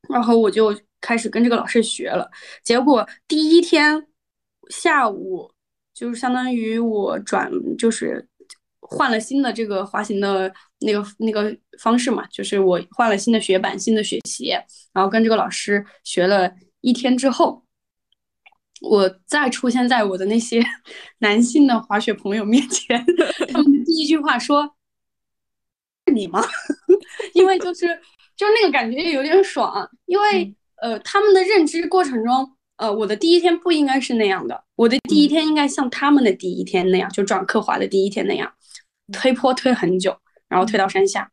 然后我就开始跟这个老师学了，结果第一天下午。就是相当于我转，就是换了新的这个滑行的那个那个方式嘛，就是我换了新的雪板、新的雪鞋，然后跟这个老师学了一天之后，我再出现在我的那些 [laughs] 男性的滑雪朋友面前，他们第一句话说：“是你吗？” [laughs] 因为就是就是那个感觉有点爽，因为呃他们的认知过程中。呃，我的第一天不应该是那样的，我的第一天应该像他们的第一天那样，就转刻滑的第一天那样，推坡推很久，然后推到山下。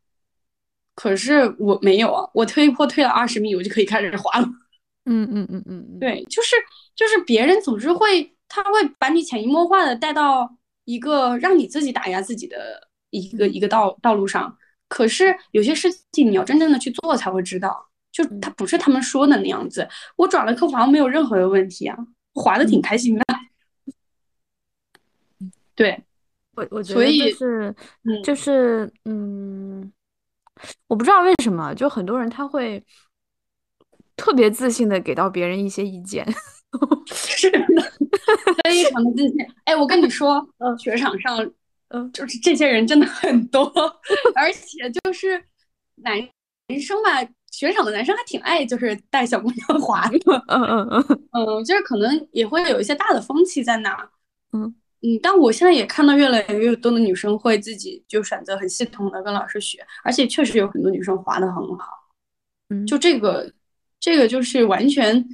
可是我没有啊，我推坡推了二十米，我就可以开始滑了。[laughs] 嗯嗯嗯嗯，对，就是就是别人总是会，他会把你潜移默化的带到一个让你自己打压自己的一个一个道道路上。可是有些事情你要真正的去做才会知道。就他不是他们说的那样子，我转了科滑没有任何的问题啊，滑的挺开心的。对，我我觉得就是，就是嗯，我不知道为什么，就很多人他会特别自信的给到别人一些意见，[laughs] 是的，非常的自信。哎，我跟你说，[laughs] 雪场上，嗯，就是这些人真的很多，[laughs] 而且就是男生吧。雪场的男生还挺爱，就是带小姑娘 [laughs] 滑的。嗯嗯嗯嗯，就是可能也会有一些大的风气在那。嗯嗯，但我现在也看到越来越多的女生会自己就选择很系统的跟老师学，而且确实有很多女生滑的很好。嗯，就这个，这个就是完全，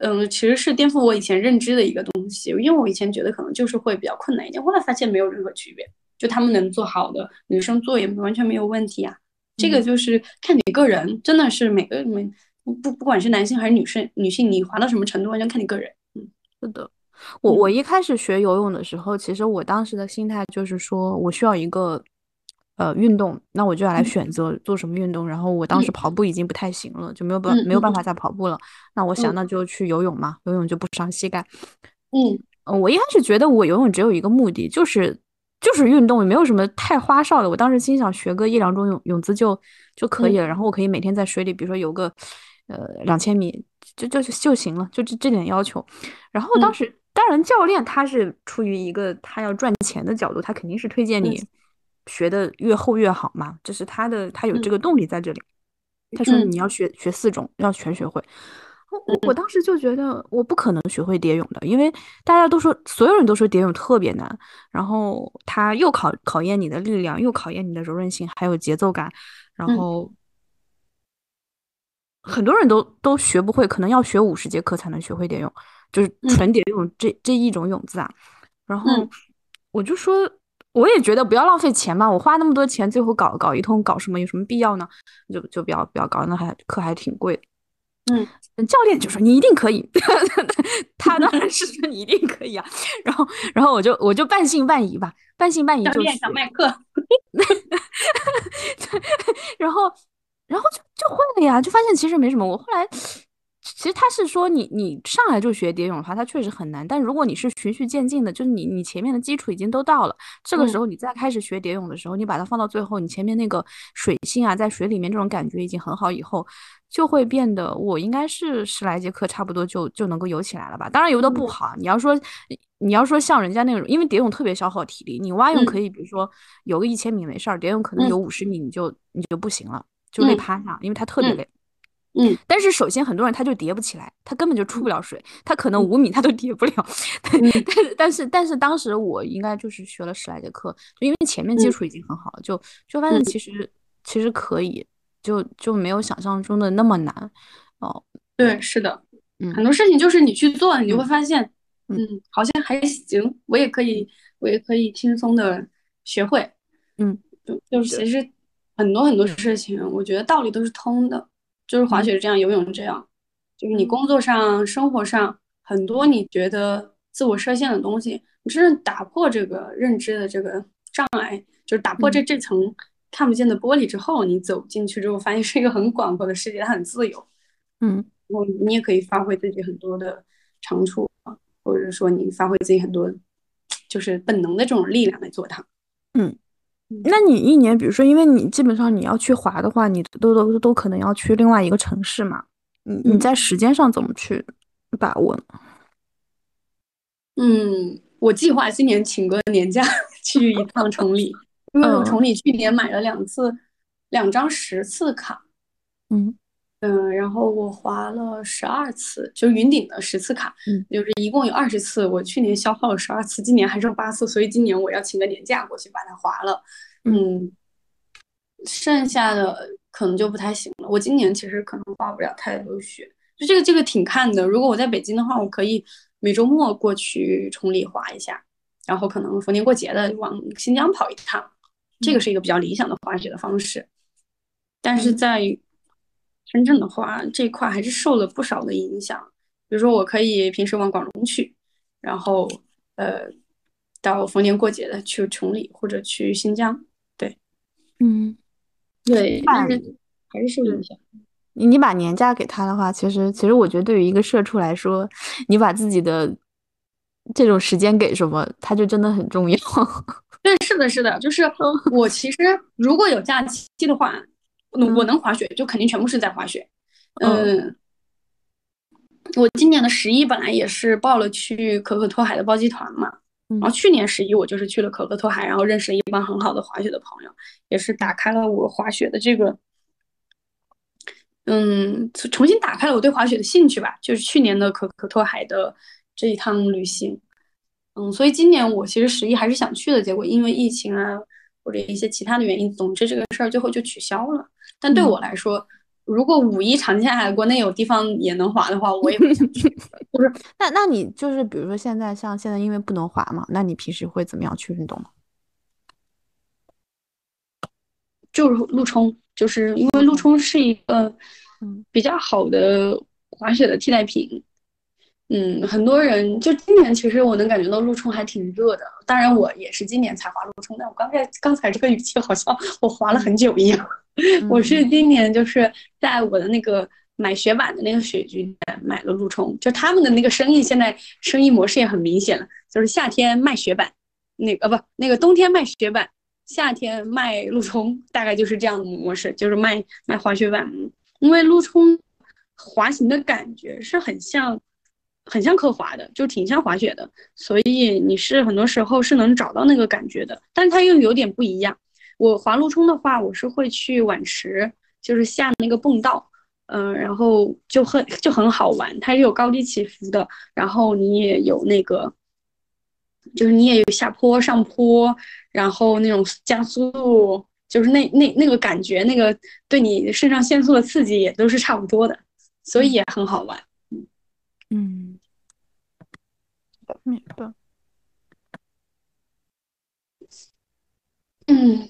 嗯，其实是颠覆我以前认知的一个东西。因为我以前觉得可能就是会比较困难一点，后来发现没有任何区别，就他们能做好的，女生做也完全没有问题啊。这个就是看你个人，真的是每个每不不管是男性还是女生，女性你滑到什么程度，完全看你个人。嗯，是的。我我一开始学游泳的时候，其实我当时的心态就是说我需要一个呃运动，那我就要来选择做什么运动。然后我当时跑步已经不太行了，就没有办没有办法再跑步了。那我想那就去游泳嘛，游泳就不伤膝盖。嗯嗯，我一开始觉得我游泳只有一个目的，就是。就是运动，也没有什么太花哨的。我当时心想学个一两种泳泳姿就就可以了，然后我可以每天在水里，比如说游个呃两千米，就就就行了，就这这点要求。然后当时当然教练他是出于一个他要赚钱的角度，他肯定是推荐你学的越厚越好嘛，这是他的他有这个动力在这里。他说你要学学四种，要全学会。我我当时就觉得我不可能学会蝶泳的，因为大家都说，所有人都说蝶泳特别难，然后它又考考验你的力量，又考验你的柔韧性，还有节奏感，然后很多人都都学不会，可能要学五十节课才能学会蝶泳，就是纯蝶泳这这一种泳姿啊。然后我就说，我也觉得不要浪费钱嘛，我花那么多钱，最后搞搞一通搞什么，有什么必要呢？就就不要不要搞，那还课还挺贵。嗯，教练就说你一定可以，[laughs] 他当然是说你一定可以啊。[laughs] 然后，然后我就我就半信半疑吧，半信半疑就想卖课。[laughs] 然后，然后就就会了呀，就发现其实没什么。我后来。其实他是说你你上来就学蝶泳的话，它确实很难。但如果你是循序渐进的，就是你你前面的基础已经都到了，这个时候你再开始学蝶泳的时候，你把它放到最后，你前面那个水性啊，在水里面这种感觉已经很好，以后就会变得我应该是十来节课差不多就就能够游起来了吧。当然游的不好，你要说你要说像人家那种，因为蝶泳特别消耗体力，你蛙泳可以比如说游个一千米没事儿，蝶泳可能游五十米你就你就不行了，就累趴下，因为它特别累。嗯，但是首先很多人他就叠不起来，他根本就出不了水，他可能五米他都叠不了。[laughs] 但是但是但是当时我应该就是学了十来节课，就因为前面基础已经很好了，就就发现其实其实可以，就就没有想象中的那么难。哦，对，是的，嗯，很多事情就是你去做，你就会发现，嗯，好像还行，我也可以，我也可以轻松的学会。嗯，就就是其实很多很多事情，我觉得道理都是通的。就是滑雪这样，游泳这样，就是你工作上、生活上很多你觉得自我设限的东西，你真正打破这个认知的这个障碍，就是打破这这层看不见的玻璃之后，你走进去之后，发现是一个很广阔的世界，它很自由。嗯，然后你也可以发挥自己很多的长处啊，或者说你发挥自己很多就是本能的这种力量来做它。嗯，那你一年，比如说，因为你基本上你要去滑的话，你都都都可能要去另外一个城市嘛。你你在时间上怎么去把握呢？嗯，我计划今年请个年假 [laughs] 去一趟崇礼，因为我崇礼去年买了两次两张十次卡。嗯。嗯，然后我滑了十二次，就是云顶的十次卡，嗯，就是一共有二十次。我去年消耗了十二次，今年还剩八次，所以今年我要请个年假过去把它滑了。嗯，剩下的可能就不太行了。我今年其实可能滑不了太多雪，就这个这个挺看的。如果我在北京的话，我可以每周末过去崇礼滑一下，然后可能逢年过节的往新疆跑一趟，这个是一个比较理想的滑雪的方式。但是在深圳的话，这块还是受了不少的影响。比如说，我可以平时往广东去，然后呃，到逢年过节的去崇礼或者去新疆。对，嗯，对，但是还是受影响。你你把年假给他的话，其实其实我觉得对于一个社畜来说，你把自己的这种时间给什么，他就真的很重要。[laughs] 对，是的，是的，就是我其实如果有假期的话。我能滑雪，就肯定全部是在滑雪。嗯，我今年的十一本来也是报了去可可托海的包机团嘛，然后去年十一我就是去了可可托海，然后认识了一帮很好的滑雪的朋友，也是打开了我滑雪的这个，嗯，重新打开了我对滑雪的兴趣吧。就是去年的可可托海的这一趟旅行，嗯，所以今年我其实十一还是想去的，结果因为疫情啊或者一些其他的原因，总之这个事儿最后就取消了。但对我来说，如果五一长假国内有地方也能滑的话，我也会想去。[laughs] 不是，那那你就是比如说现在像现在因为不能滑嘛，那你平时会怎么样去运动呢？就是路冲，就是因为路冲是一个比较好的滑雪的替代品。嗯，很多人就今年其实我能感觉到陆冲还挺热的，当然我也是今年才滑陆冲，但我刚才刚才这个语气好像我滑了很久一样。[laughs] 我是今年就是在我的那个买雪板的那个雪具店买了路冲，就他们的那个生意现在生意模式也很明显了，就是夏天卖雪板，那个不那个冬天卖雪板，夏天卖路冲，大概就是这样的模式，就是卖卖滑雪板，因为路冲滑行的感觉是很像很像刻滑的，就挺像滑雪的，所以你是很多时候是能找到那个感觉的，但是它又有点不一样。我滑路冲的话，我是会去碗池，就是下那个蹦道，嗯，然后就很就很好玩，它是有高低起伏的，然后你也有那个，就是你也有下坡上坡，然后那种加速度，就是那那那个感觉，那个对你肾上腺素的刺激也都是差不多的，所以也很好玩。嗯，明白。嗯。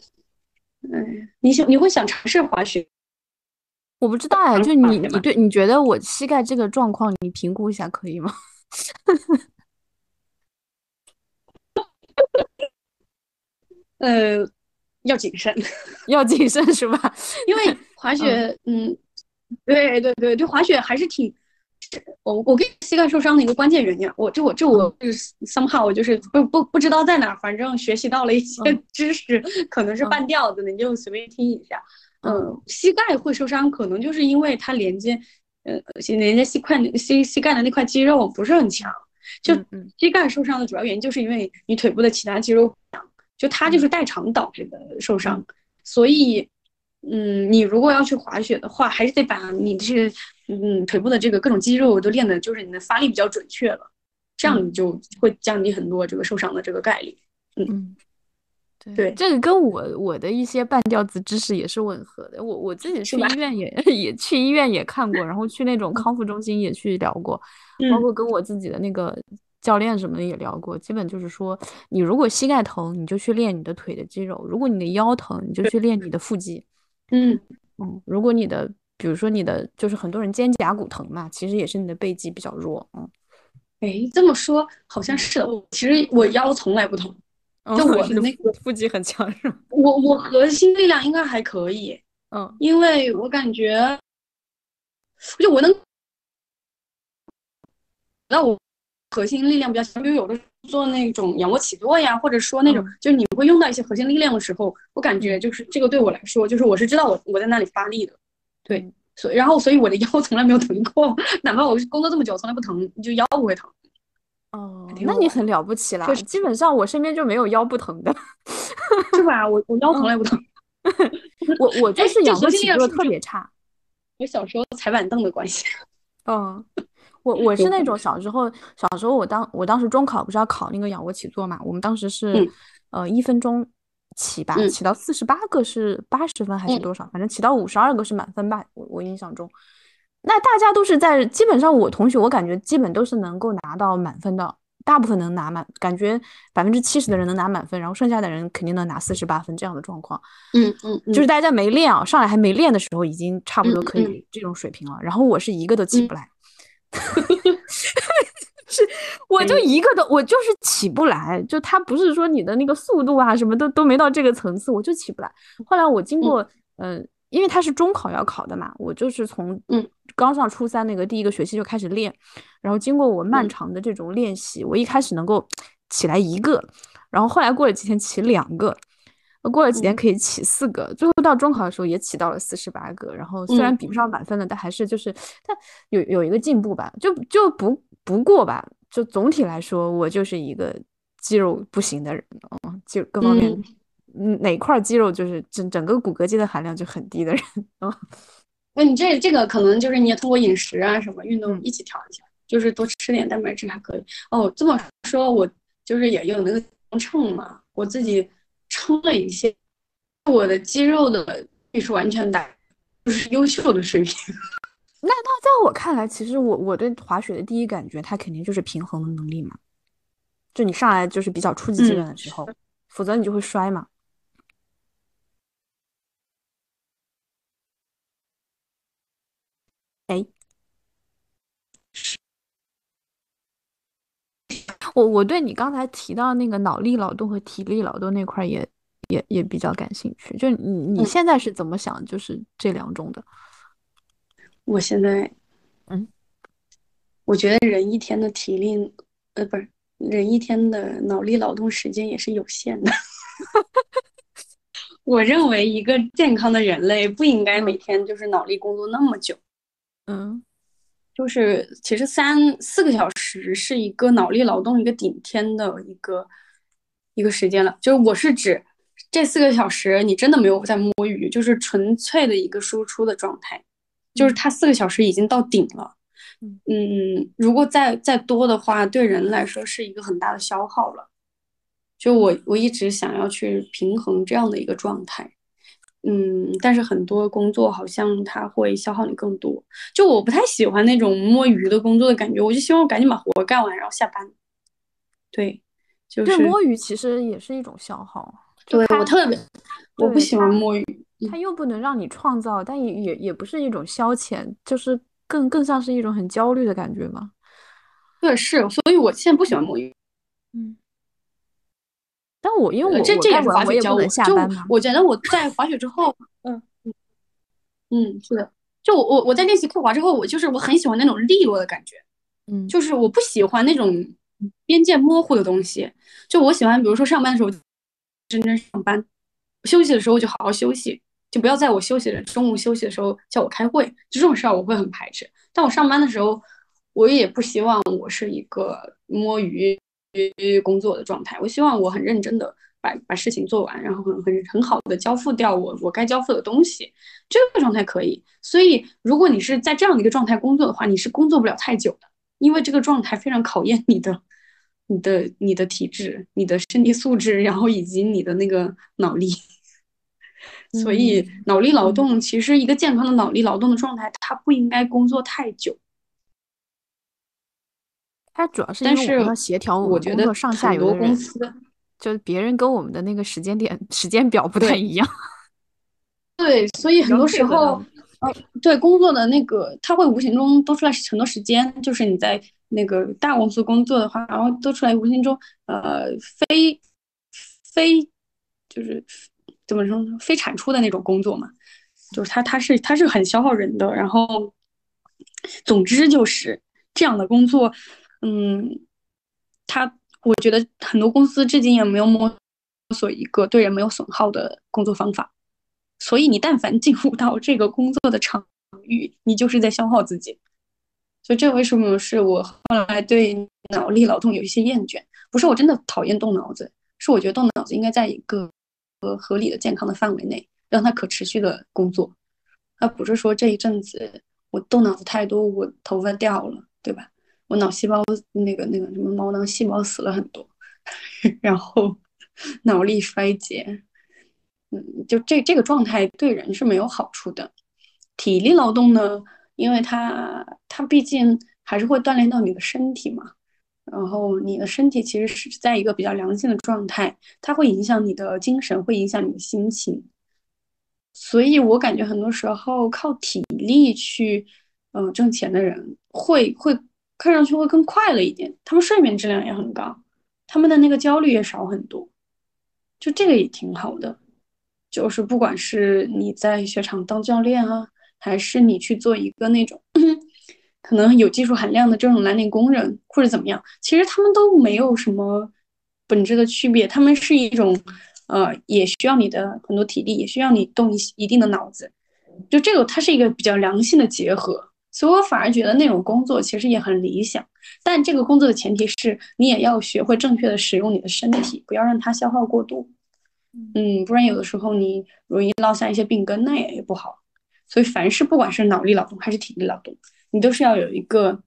嗯，你想你会想尝试滑雪？我不知道哎，就你你对你觉得我膝盖这个状况，你评估一下可以吗？[laughs] 呃，要谨慎，[laughs] 要谨慎是吧？因为滑雪，嗯，对对对，对滑雪还是挺。我我跟膝盖受伤的一个关键原因，我这我这我就是 somehow 我就是不不不知道在哪，反正学习到了一些 [laughs] 知识，可能是半吊子的，你就随便听一下。嗯，膝盖会受伤，可能就是因为它连接，呃，连接膝块膝膝盖的那块肌肉不是很强。就膝盖受伤的主要原因就是因为你腿部的其他肌肉强，就它就是代偿导致的受伤。所以，嗯，你如果要去滑雪的话，还是得把你这个。嗯，腿部的这个各种肌肉都练的，就是你的发力比较准确了，这样你就会降低很多这个受伤的这个概率。嗯，对，这个跟我我的一些半吊子知识也是吻合的。我我自己去医院也 [laughs] 也去医院也看过，然后去那种康复中心也去聊过，包括跟我自己的那个教练什么的也聊过。基本就是说，你如果膝盖疼，你就去练你的腿的肌肉；如果你的腰疼，你就去练你的腹肌。嗯嗯，如果你的。比如说你的就是很多人肩胛骨疼嘛，其实也是你的背肌比较弱，嗯哎，这么说好像是的。我其实我腰从来不疼，就我的那个腹肌很强是吗？[laughs] 我我核心力量应该还可以，嗯，因为我感觉，就我能，那我核心力量比较强，比如有的做那种仰卧起坐呀，或者说那种，就是你会用到一些核心力量的时候，我感觉就是这个对我来说，就是我是知道我我在那里发力的，对。所以，然后，所以我的腰从来没有疼过，[laughs] 哪怕我工作这么久，从来不疼，就腰不会疼。哦，那你很了不起啦！基本上我身边就没有腰不疼的，是吧？我我腰从来不疼。[laughs] 我我就是仰卧起坐特别差。我小时候踩板凳的关系。[laughs] 嗯，我我是那种小时候，小时候我当我当时中考不是要考那个仰卧起坐嘛？我们当时是呃一分钟。起吧，起到四十八个是八十分还是多少？反正起到五十二个是满分吧。我我印象中，那大家都是在基本上，我同学我感觉基本都是能够拿到满分的，大部分能拿满，感觉百分之七十的人能拿满分，然后剩下的人肯定能拿四十八分这样的状况。嗯嗯，就是大家没练啊，上来还没练的时候，已经差不多可以这种水平了。然后我是一个都起不来。[laughs] [laughs] 是，我就一个都，我就是起不来。就他不是说你的那个速度啊，什么都都没到这个层次，我就起不来。后来我经过，嗯，因为他是中考要考的嘛，我就是从嗯刚上初三那个第一个学期就开始练，然后经过我漫长的这种练习，我一开始能够起来一个，然后后来过了几天起两个。过了几天可以起四个，最后到中考的时候也起到了四十八个。然后虽然比不上满分了，但还是就是但有有一个进步吧，就就不不过吧。就总体来说，我就是一个肌肉不行的人，嗯，就各方面，嗯，哪块肌肉就是整整个骨骼肌的含量就很低的人。嗯，那你这这个可能就是你也通过饮食啊什么运动一起调一下，就是多吃点蛋白质还可以。哦，这么说，我就是也有那个秤嘛，我自己。称了一些，我的肌肉的也是完全打，就是优秀的水平。那那在我看来，其实我我对滑雪的第一感觉，它肯定就是平衡的能力嘛。就你上来就是比较初级阶段的时候，否则你就会摔嘛。哎。我我对你刚才提到那个脑力劳动和体力劳动那块也也也比较感兴趣，就你你现在是怎么想？就是这两种的？我现在，嗯，我觉得人一天的体力，呃，不是人一天的脑力劳动时间也是有限的。[laughs] 我认为一个健康的人类不应该每天就是脑力工作那么久。嗯。就是其实三四个小时是一个脑力劳动一个顶天的一个一个时间了。就是我是指这四个小时你真的没有在摸鱼，就是纯粹的一个输出的状态。就是它四个小时已经到顶了。嗯，如果再再多的话，对人来说是一个很大的消耗了。就我我一直想要去平衡这样的一个状态。嗯，但是很多工作好像它会消耗你更多，就我不太喜欢那种摸鱼的工作的感觉，我就希望赶紧把活干完，然后下班。对，就是摸鱼其实也是一种消耗。对我特别，我不喜欢摸鱼，它又不能让你创造，但也也也不是一种消遣，就是更更像是一种很焦虑的感觉嘛。对，是，所以我现在不喜欢摸鱼。嗯。但我因为我这这也是滑雪教我，就我觉得我在滑雪之后，[laughs] 嗯嗯是的，就我我我在练习刻滑之后，我就是我很喜欢那种利落的感觉，嗯，就是我不喜欢那种边界模糊的东西，就我喜欢，比如说上班的时候认真上班，休息的时候就好好休息，就不要在我休息的中午休息的时候叫我开会，就这种事儿我会很排斥。但我上班的时候，我也不希望我是一个摸鱼。工作的状态，我希望我很认真的把把事情做完，然后很很很好的交付掉我我该交付的东西，这个状态可以。所以，如果你是在这样的一个状态工作的话，你是工作不了太久的，因为这个状态非常考验你的、你的、你的体质、你的身体素质，然后以及你的那个脑力。所以，脑力劳动其实一个健康的脑力劳动的状态，它不应该工作太久。它主要是因为我们要协调我们工作上下游的人，就别人跟我们的那个时间点、时间表不太一样。[laughs] 对，所以很多时候，呃，对工作的那个，它会无形中多出来很多时间，就是你在那个大公司工作的话，然后多出来无形中呃非非就是怎么说非产出的那种工作嘛，就是它它是它是很消耗人的。然后总之就是这样的工作，嗯，它我觉得很多公司至今也没有摸索一个对人没有损耗的工作方法。所以你但凡进入到这个工作的场域，你就是在消耗自己。所以这为什么是我后来对脑力劳动有一些厌倦？不是我真的讨厌动脑子，是我觉得动脑子应该在一个和合理的、健康的范围内，让它可持续的工作，而不是说这一阵子我动脑子太多，我头发掉了，对吧？我脑细胞那个那个什么毛囊细胞死了很多，[laughs] 然后脑力衰竭。嗯，就这这个状态对人是没有好处的。体力劳动呢，因为它它毕竟还是会锻炼到你的身体嘛，然后你的身体其实是在一个比较良性的状态，它会影响你的精神，会影响你的心情。所以我感觉很多时候靠体力去嗯挣钱的人，会会看上去会更快乐一点，他们睡眠质量也很高，他们的那个焦虑也少很多，就这个也挺好的。就是不管是你在雪场当教练啊，还是你去做一个那种 [coughs] 可能有技术含量的这种蓝领工人，或者怎么样，其实他们都没有什么本质的区别。他们是一种，呃，也需要你的很多体力，也需要你动一一定的脑子。就这个，它是一个比较良性的结合。所以我反而觉得那种工作其实也很理想。但这个工作的前提是你也要学会正确的使用你的身体，不要让它消耗过度。嗯，不然有的时候你容易落下一些病根，那也也不好。所以凡事不管是脑力劳动还是体力劳动，你都是要有一个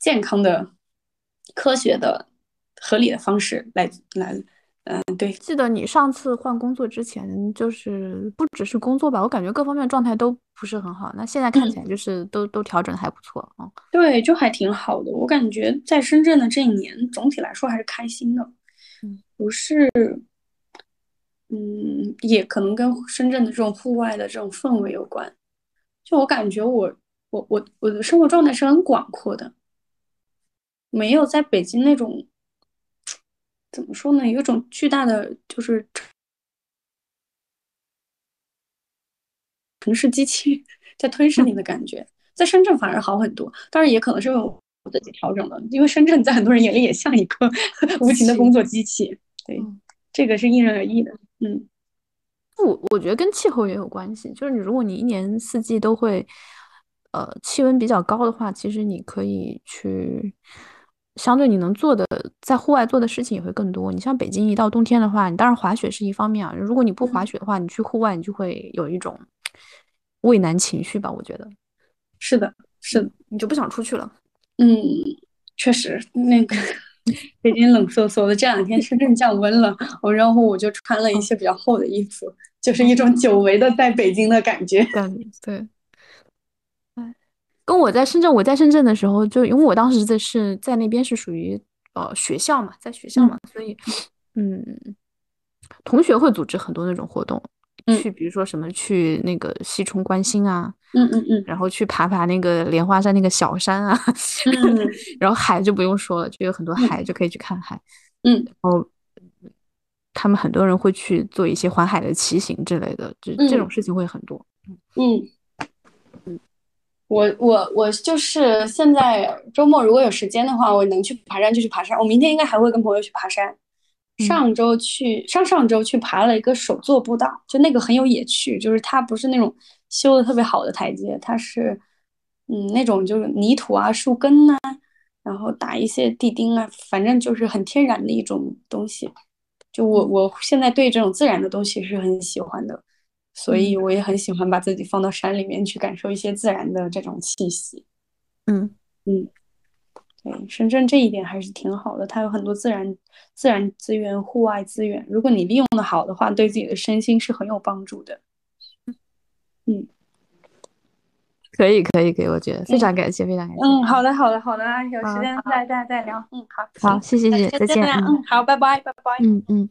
健康的、科学的、合理的方式来来。嗯，对。记得你上次换工作之前，就是不只是工作吧，我感觉各方面状态都不是很好。那现在看起来就是都都调整的还不错啊。对，就还挺好的。我感觉在深圳的这一年，总体来说还是开心的。嗯，不是。嗯，也可能跟深圳的这种户外的这种氛围有关。就我感觉，我我我我的生活状态是很广阔的，没有在北京那种怎么说呢，有一种巨大的就是城市机器在吞噬你的感觉。在深圳反而好很多，当然也可能是我自己调整了，因为深圳在很多人眼里也像一个无情的工作机器。对，这个是因人而异的。嗯，不，我觉得跟气候也有关系。就是你，如果你一年四季都会，呃，气温比较高的话，其实你可以去，相对你能做的，在户外做的事情也会更多。你像北京，一到冬天的话，你当然滑雪是一方面啊。如果你不滑雪的话，你去户外，你就会有一种畏难情绪吧？我觉得是的，是的，你就不想出去了。嗯，确实，那个。北京冷飕飕的，这两天深圳降温了，我然后我就穿了一些比较厚的衣服，就是一种久违的在北京的感觉。对，哎，跟我在深圳，我在深圳的时候，就因为我当时在是在那边是属于呃学校嘛，在学校嘛，所以嗯，同学会组织很多那种活动。去，比如说什么去那个西冲观星啊，嗯嗯嗯，然后去爬爬那个莲花山那个小山啊，嗯，[laughs] 然后海就不用说了，就有很多海，就可以去看海，嗯，然后他们很多人会去做一些环海的骑行之类的，这这种事情会很多，嗯。嗯，我我我就是现在周末如果有时间的话，我能去爬山就去爬山，我明天应该还会跟朋友去爬山。上周去上上周去爬了一个手作步道，就那个很有野趣，就是它不是那种修的特别好的台阶，它是嗯那种就是泥土啊、树根呐，然后打一些地钉啊，反正就是很天然的一种东西。就我我现在对这种自然的东西是很喜欢的，所以我也很喜欢把自己放到山里面去感受一些自然的这种气息。嗯嗯。对，深圳这一点还是挺好的，它有很多自然自然资源、户外资源，如果你利用的好的话，对自己的身心是很有帮助的。嗯，可以，可以，可以，我觉得非常感谢，非常感谢。嗯，好的，好的，好的，有时间再再再聊。嗯，好，好，谢谢，谢谢，再见。嗯，好，拜拜，拜拜。嗯嗯。